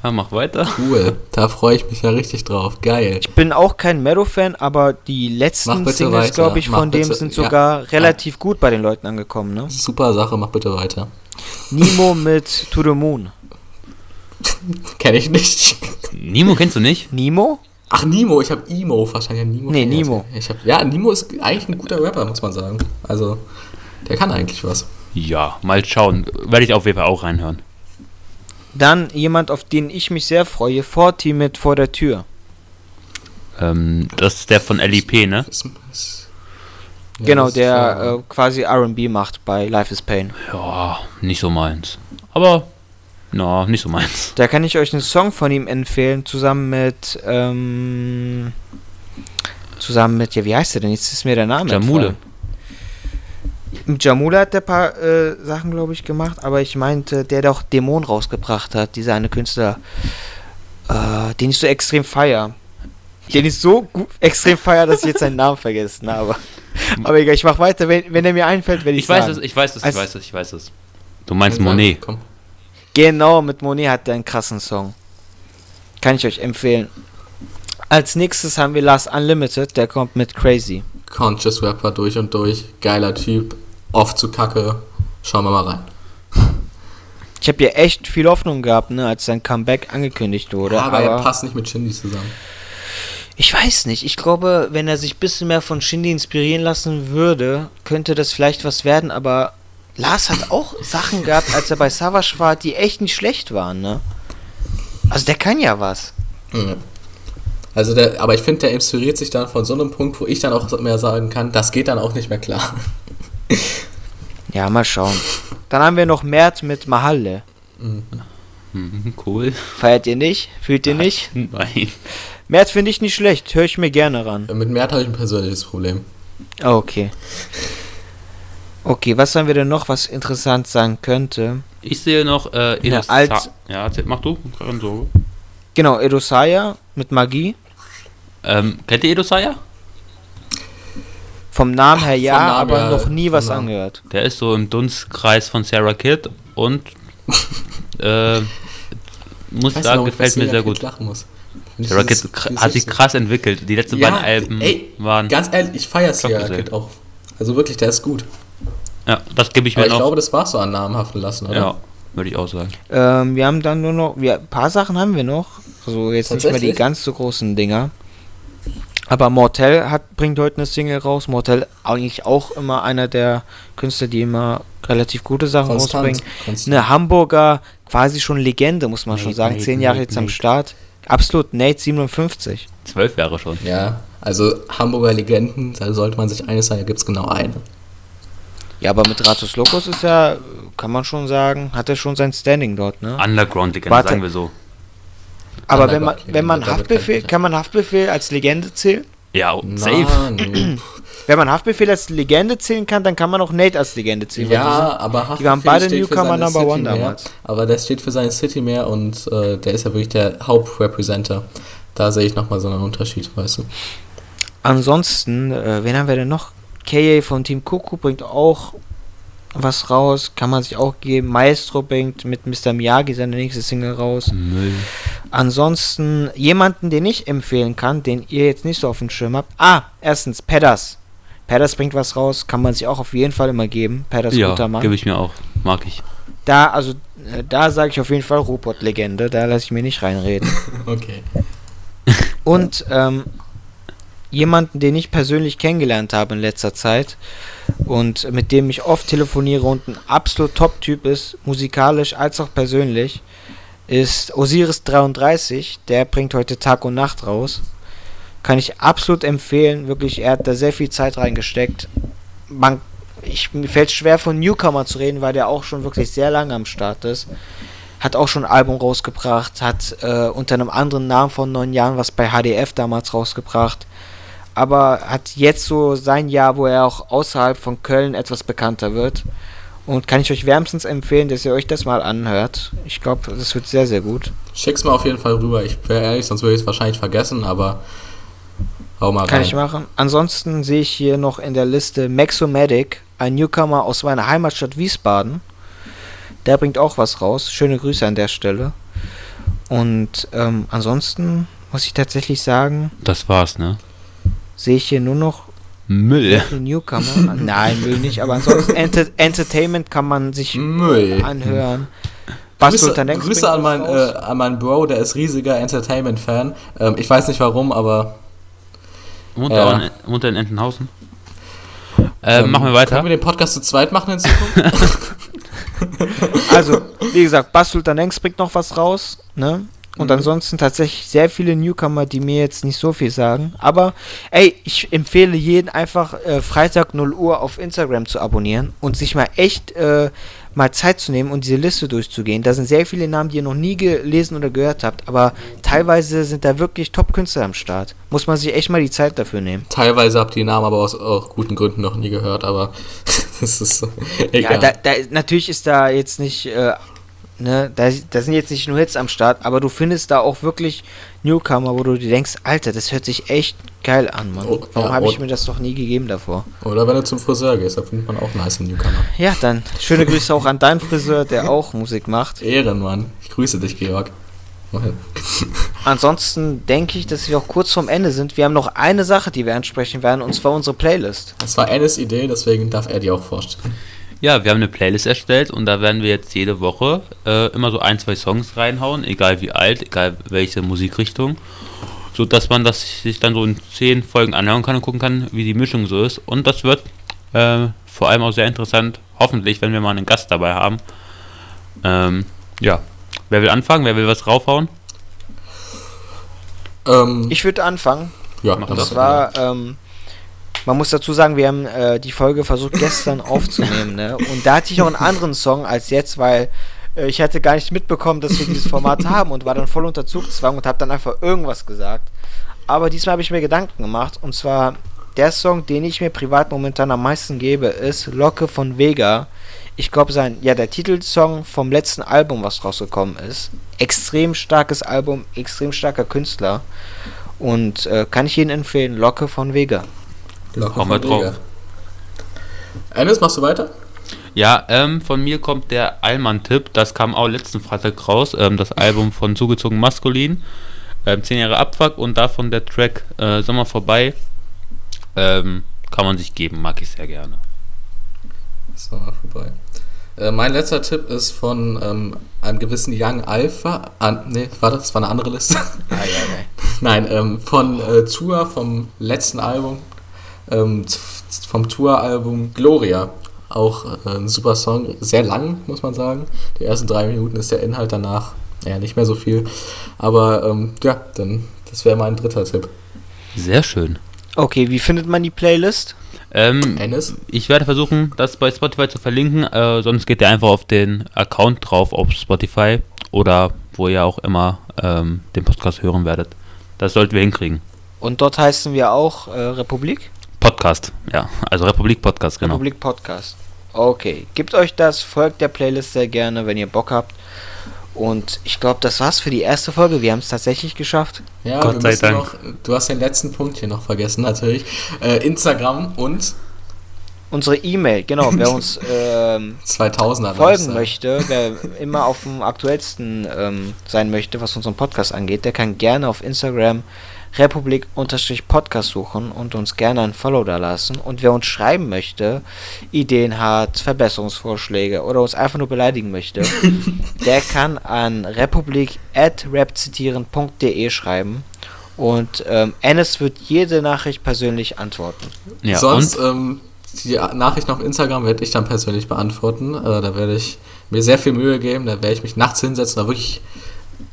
Ja, mach weiter. Cool. Da freue ich mich ja richtig drauf. Geil. Ich bin auch kein Mero-Fan, aber die letzten Singles, glaube ich, Mach von dem bitte- sind ja. sogar relativ gut bei den Leuten angekommen, ne? Super Sache, mach bitte weiter. Nemo mit To the Moon. [LAUGHS] Kenn ich nicht. Nemo kennst du nicht? Nemo? Ach, Nemo, ich habe Emo wahrscheinlich. Nemo Nee, Nemo. Ich hab, ja, Nemo ist eigentlich ein guter Rapper, muss man sagen. Also, der kann eigentlich was. Ja, mal schauen. Werde ich auf jeden Fall auch reinhören. Dann jemand, auf den ich mich sehr freue, Forti mit Vor der Tür. Ähm, das ist der von LIP, ne? Ist, ist, ja, genau, der äh, quasi RB macht bei Life is Pain. Ja, nicht so meins. Aber, na, nicht so meins. Da kann ich euch einen Song von ihm empfehlen, zusammen mit, ähm, zusammen mit, ja, wie heißt der denn? Jetzt ist mir der Name Jamule. entfallen. Jamule hat der paar äh, Sachen, glaube ich, gemacht, aber ich meinte, der der auch Dämon rausgebracht hat, dieser eine Künstler, äh, den ich so extrem feier. Den ich so gut, extrem feier, dass ich jetzt seinen Namen vergessen habe. Aber egal, ich mach weiter, wenn, wenn er mir einfällt, werde ich, Ich weiß sagen. es, ich weiß es, ich Als- weiß es, ich weiß es. Du meinst Monet. Komm. Genau, mit Monet hat er einen krassen Song. Kann ich euch empfehlen. Als nächstes haben wir Last Unlimited, der kommt mit Crazy. Conscious Rapper durch und durch. Geiler Typ. Oft zu kacke. Schauen wir mal rein. [LAUGHS] Ich habe ja echt viel Hoffnung gehabt, ne, als sein Comeback angekündigt wurde. Ja, aber, aber er passt nicht mit Shindy zusammen. ich weiß nicht. Ich glaube, wenn er sich ein bisschen mehr von Shindy inspirieren lassen würde, könnte das vielleicht was werden. Aber Lars hat auch Sachen gehabt, als er bei Savage war, die echt nicht schlecht waren, ne? Also der kann ja was. Ja. Also der, aber ich finde, der inspiriert sich dann von so einem Punkt, wo ich dann auch mehr sagen kann, das geht dann auch nicht mehr klar. [LAUGHS] Ja, mal schauen. Dann haben wir noch Mert mit Mahalle. Mhm, cool. Feiert ihr nicht? Fühlt ihr nicht? Nein. Mert finde ich nicht schlecht, höre ich mir gerne ran. Mit Mert habe ich ein persönliches Problem. Ah, Okay. Okay, was haben wir denn noch, was interessant sein könnte? Ich sehe noch äh, Ja, Edos- als- Ja, mach du. So. Genau, Edosaya mit Magie. Ähm, kennt ihr Edosaya? Vom Namen her ja, Namen aber her, noch nie was Namen. angehört. Der ist so im Dunstkreis von Sarah Kidd und [LAUGHS] äh, muss Ich sagen, noch, gefällt mir Sarah sehr gut. lachen muss. Sarah Kidd hat sich krass entwickelt. Die letzten Ja, beiden Alben ey, waren. Ganz ehrlich, ich feiere Sierra Klasse. Kid auch. Also wirklich, der ist gut. Ja, das gebe ich Aber mir ich noch. glaube, das war so an namenhaften lassen, oder? ja, würde ich auch sagen. Ähm, wir haben dann nur noch, wir, ein paar Sachen haben wir noch. Also jetzt nicht mehr die ganz so großen Dinger. Aber Mortel hat, bringt heute eine Single raus. Mortel eigentlich auch immer einer der Künstler, die immer relativ gute Sachen rausbringen. Konstant. Eine Hamburger, quasi schon Legende, muss man schon Nate, sagen. Nate, Zehn Jahre Nate, jetzt am. Start. Absolut, Nate 57. Zwölf Jahre schon. Ja, also Hamburger Legenden, da sollte man sich eines sagen, da gibt es genau eine. Ja, aber mit Ratus Locus ist ja, kann man schon sagen, hat er schon sein Standing dort, ne? Underground-Legende, Warte. sagen wir so. Aber wenn man, wenn man Haftbefehl, kann man Haftbefehl als Legende zählen? Ja, safe. [LAUGHS] Wenn man Haftbefehl als Legende zählen kann, dann kann man auch Nate als Legende zählen. ja, aber die waren Haftbefehl beide steht für Newcomer seine Number City One mehr, damals. Aber der steht für seine City mehr und äh, der ist ja wirklich der Hauptrepresenter. Da sehe ich nochmal so einen Unterschied, weißt du. sind- Ansonsten, äh, wen haben wir denn noch? KA von Team Kuku bringt auch was raus, kann man sich auch geben. Maestro bringt mit Mr. Miyagi seine nächste Single raus. Müll. Ansonsten jemanden, den ich empfehlen kann, den ihr jetzt nicht so auf dem Schirm habt. Ah, erstens, Pedders. Pedders bringt was raus, kann man sich auch auf jeden Fall immer geben. Pedders Ja, guter Mann. gebe ich mir auch. Mag ich. Da, also, äh, da sage ich auf jeden Fall Robot-Legende, da lasse ich mir nicht reinreden. [LAUGHS] Okay. Und ähm, jemanden, den ich persönlich kennengelernt habe in letzter Zeit und mit dem ich oft telefoniere und ein absolut Top-Typ ist, musikalisch als auch persönlich, ist Osiris33. Der bringt heute Tag und Nacht raus. Kann ich absolut empfehlen. Wirklich, er hat da sehr viel Zeit reingesteckt. Man, ich, mir fällt schwer von Newcomer zu reden, weil der auch schon wirklich sehr lange am Start ist. Hat auch schon ein Album rausgebracht, hat äh, unter einem anderen Namen vor neun Jahren was bei HDF damals rausgebracht. Aber hat jetzt so sein Jahr, wo er auch außerhalb von Köln etwas bekannter wird. Und kann ich euch wärmstens empfehlen, dass ihr euch das mal anhört. Ich glaube, das wird sehr, sehr gut. Schick's mal auf jeden Fall rüber. Ich wäre ehrlich, sonst würde ich es wahrscheinlich vergessen, aber hau mal Kann rein. ich machen. Ansonsten sehe ich hier noch in der Liste Maxomatic, ein Newcomer aus meiner Heimatstadt Wiesbaden. Der bringt auch was raus. Schöne Grüße an der Stelle. Und ähm, ansonsten muss ich tatsächlich sagen, Das war's, ne? Sehe ich hier nur noch Müll. [LAUGHS] Newcomer. Nein, will nicht, aber ansonsten [LAUGHS] Enter Entertainment kann man sich Müll. anhören. Grüße, Grüße an, mein, äh, an meinen Bro, der ist riesiger Entertainment-Fan. Ähm, ich weiß nicht warum, aber. Wohnt er in- wohnt in Entenhausen? Äh, ähm, machen wir weiter. Können wir den Podcast zu zweit machen in Zukunft? [LAUGHS] Also, wie gesagt, Bas Sultanengs bringt noch was raus, ne? Und Mhm. ansonsten tatsächlich sehr viele Newcomer, die mir jetzt nicht so viel sagen. Aber, ey, ich empfehle jeden einfach äh, Freitag 0 Uhr auf Instagram zu abonnieren und sich mal echt äh, mal Zeit zu nehmen und diese Liste durchzugehen. Da sind sehr viele Namen, die ihr noch nie gelesen oder gehört habt, aber teilweise sind da wirklich Top-Künstler am Start. Muss man sich echt mal die Zeit dafür nehmen. Teilweise habt ihr die Namen aber aus auch guten Gründen noch nie gehört, aber [LAUGHS] das ist so. egal. Ja, da, da, natürlich ist da jetzt nicht, äh, ne, da, da sind jetzt nicht nur Hits am Start, aber du findest da auch wirklich Newcomer, wo du dir denkst, Alter, das hört sich echt geil an, Mann. Oh, Warum ja, habe ich und- mir das doch nie gegeben davor? Oder wenn du zum Friseur gehst, da findet man auch nice Newcomer. Ja, dann schöne Grüße auch an deinen Friseur, der auch Musik macht. Ehrenmann. Ich grüße dich, Georg. [LAUGHS] Ansonsten denke ich, dass wir auch kurz vorm Ende sind. Wir haben noch eine Sache, die wir ansprechen werden, und zwar unsere Playlist. Das war Ennis Idee, deswegen darf er die auch vorstellen. Ja, wir haben eine Playlist erstellt und da werden wir jetzt jede Woche äh, immer so ein, zwei Songs reinhauen, egal wie alt, egal welche Musikrichtung, so dass man das sich dann so in zehn Folgen anhören kann und gucken kann, wie die Mischung so ist. Und das wird äh, vor allem auch sehr interessant, hoffentlich, wenn wir mal einen Gast dabei haben. Ähm, ja, wer will anfangen? Wer will was raufhauen? Ähm, Ich würde anfangen. ja, das. Das war, ähm, man muss dazu sagen, wir haben äh, die Folge versucht gestern aufzunehmen, ne? Und da hatte ich auch einen anderen Song als jetzt, weil äh, ich hatte gar nicht mitbekommen, dass wir dieses Format [LAUGHS] haben und war dann voll unter Zugzwang und habe dann einfach irgendwas gesagt. Aber diesmal habe ich mir Gedanken gemacht und zwar der Song, den ich mir privat momentan am meisten gebe, ist Locke von Vega. Ich glaube, sein, ja, der Titelsong vom letzten Album, was rausgekommen ist. Extrem starkes Album, extrem starker Künstler. Und äh, kann ich Ihnen empfehlen, Locke von Vega. Locker Hau mal drauf. Ennis, machst du weiter? Ja, ähm, von mir kommt der Allmann-Tipp. Das kam auch letzten Freitag raus. Ähm, das Album von Zugezogen Maskulin. Ähm, 10 Jahre Abfuck und davon der Track äh, Sommer vorbei. Ähm, kann man sich geben, mag ich sehr gerne. So, vorbei. Äh, mein letzter Tipp ist von ähm, einem gewissen Young Alpha. An, nee, warte, das war eine andere Liste. [LAUGHS] Nein, ähm, von äh, Tour, vom letzten Album. Ähm, vom Tour-Album Gloria. Auch äh, ein super Song. Sehr lang, muss man sagen. Die ersten drei Minuten ist der Inhalt danach. Ja, nicht mehr so viel. Aber ähm, ja, dann, das wäre mein dritter Tipp. Sehr schön. Okay, wie findet man die Playlist? Ähm, ich werde versuchen, das bei Spotify zu verlinken. Äh, sonst geht ihr einfach auf den Account drauf auf Spotify oder wo ihr auch immer ähm, den Podcast hören werdet. Das sollten wir hinkriegen. Und dort heißen wir auch äh, Republik? Podcast, ja. Also Republik Podcast, genau. Republik Podcast. Okay, gebt euch das, folgt der Playlist sehr gerne, wenn ihr Bock habt. Und ich glaube, das war's für die erste Folge. Wir haben es tatsächlich geschafft. Ja, Gott sei Dank. Noch, du hast den letzten Punkt hier noch vergessen, natürlich. Äh, Instagram und Unsere E-Mail, genau, wer uns [LAUGHS] ähm, 2000er. folgen möchte, wer immer auf dem aktuellsten ähm, sein möchte, was unseren Podcast angeht, der kann gerne auf Instagram Republik-Podcast suchen und uns gerne ein Follow da lassen. Und wer uns schreiben möchte, Ideen hat, Verbesserungsvorschläge oder uns einfach nur beleidigen möchte, [LAUGHS] der kann an republik.rapzitieren.de schreiben. Und ähm, Ennis wird jede Nachricht persönlich antworten. Ja, Sonst, ähm, die Nachrichten auf Instagram werde ich dann persönlich beantworten. Äh, da werde ich mir sehr viel Mühe geben. Da werde ich mich nachts hinsetzen, da wirklich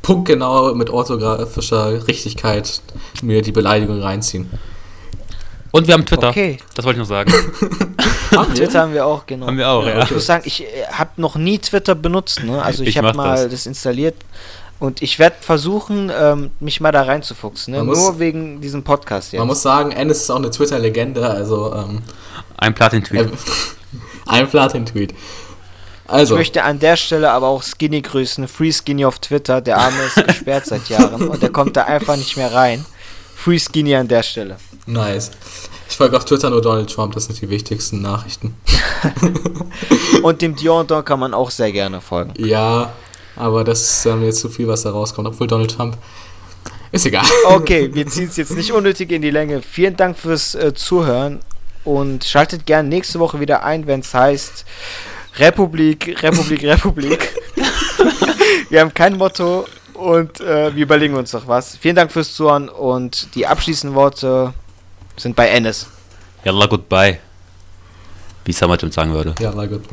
punktgenau mit orthografischer Richtigkeit mir die Beleidigung reinziehen. Und wir haben Twitter. Okay. Das wollte ich noch sagen. [LAUGHS] Twitter haben wir auch, genau. haben wir auch, ja. Ich muss sagen, ich äh, habe noch nie Twitter benutzt. Ne? Also ich, Ich habe mal das. das. installiert Und ich werde versuchen, ähm, mich mal da reinzufuchsen. Ne? Man muss- Nur wegen diesem Podcast jetzt. Man muss sagen, Ennis ist auch eine Twitter-Legende, also ähm, Ein Platin-Tweet. äh, [LAUGHS] ein Platin-Tweet. Ich Also, möchte an der Stelle aber auch Skinny grüßen. Free Skinny auf Twitter. Der Arme ist [LAUGHS] gesperrt seit Jahren und der kommt da einfach nicht mehr rein. Free Skinny an der Stelle. nice. Ich folge auf Twitter nur Donald Trump, das sind die wichtigsten Nachrichten. [LAUGHS] Und dem Dion Don kann man auch sehr gerne folgen. Ja, aber das ist ähm, jetzt zu viel, was da rauskommt, obwohl Donald Trump. Ist egal. Okay, wir [LAUGHS] ziehen es jetzt nicht unnötig in die Länge. Vielen Dank fürs äh, Zuhören und schaltet gern nächste Woche wieder ein, wenn es heißt Republik, Republik, [LAUGHS] Republik. wir haben kein Motto und äh, wir überlegen uns noch was. Vielen Dank fürs Zuhören und die abschließenden Worte sind bei Ennis. Yalla, goodbye. Wie Summerton sagen würde. Ja, war gut.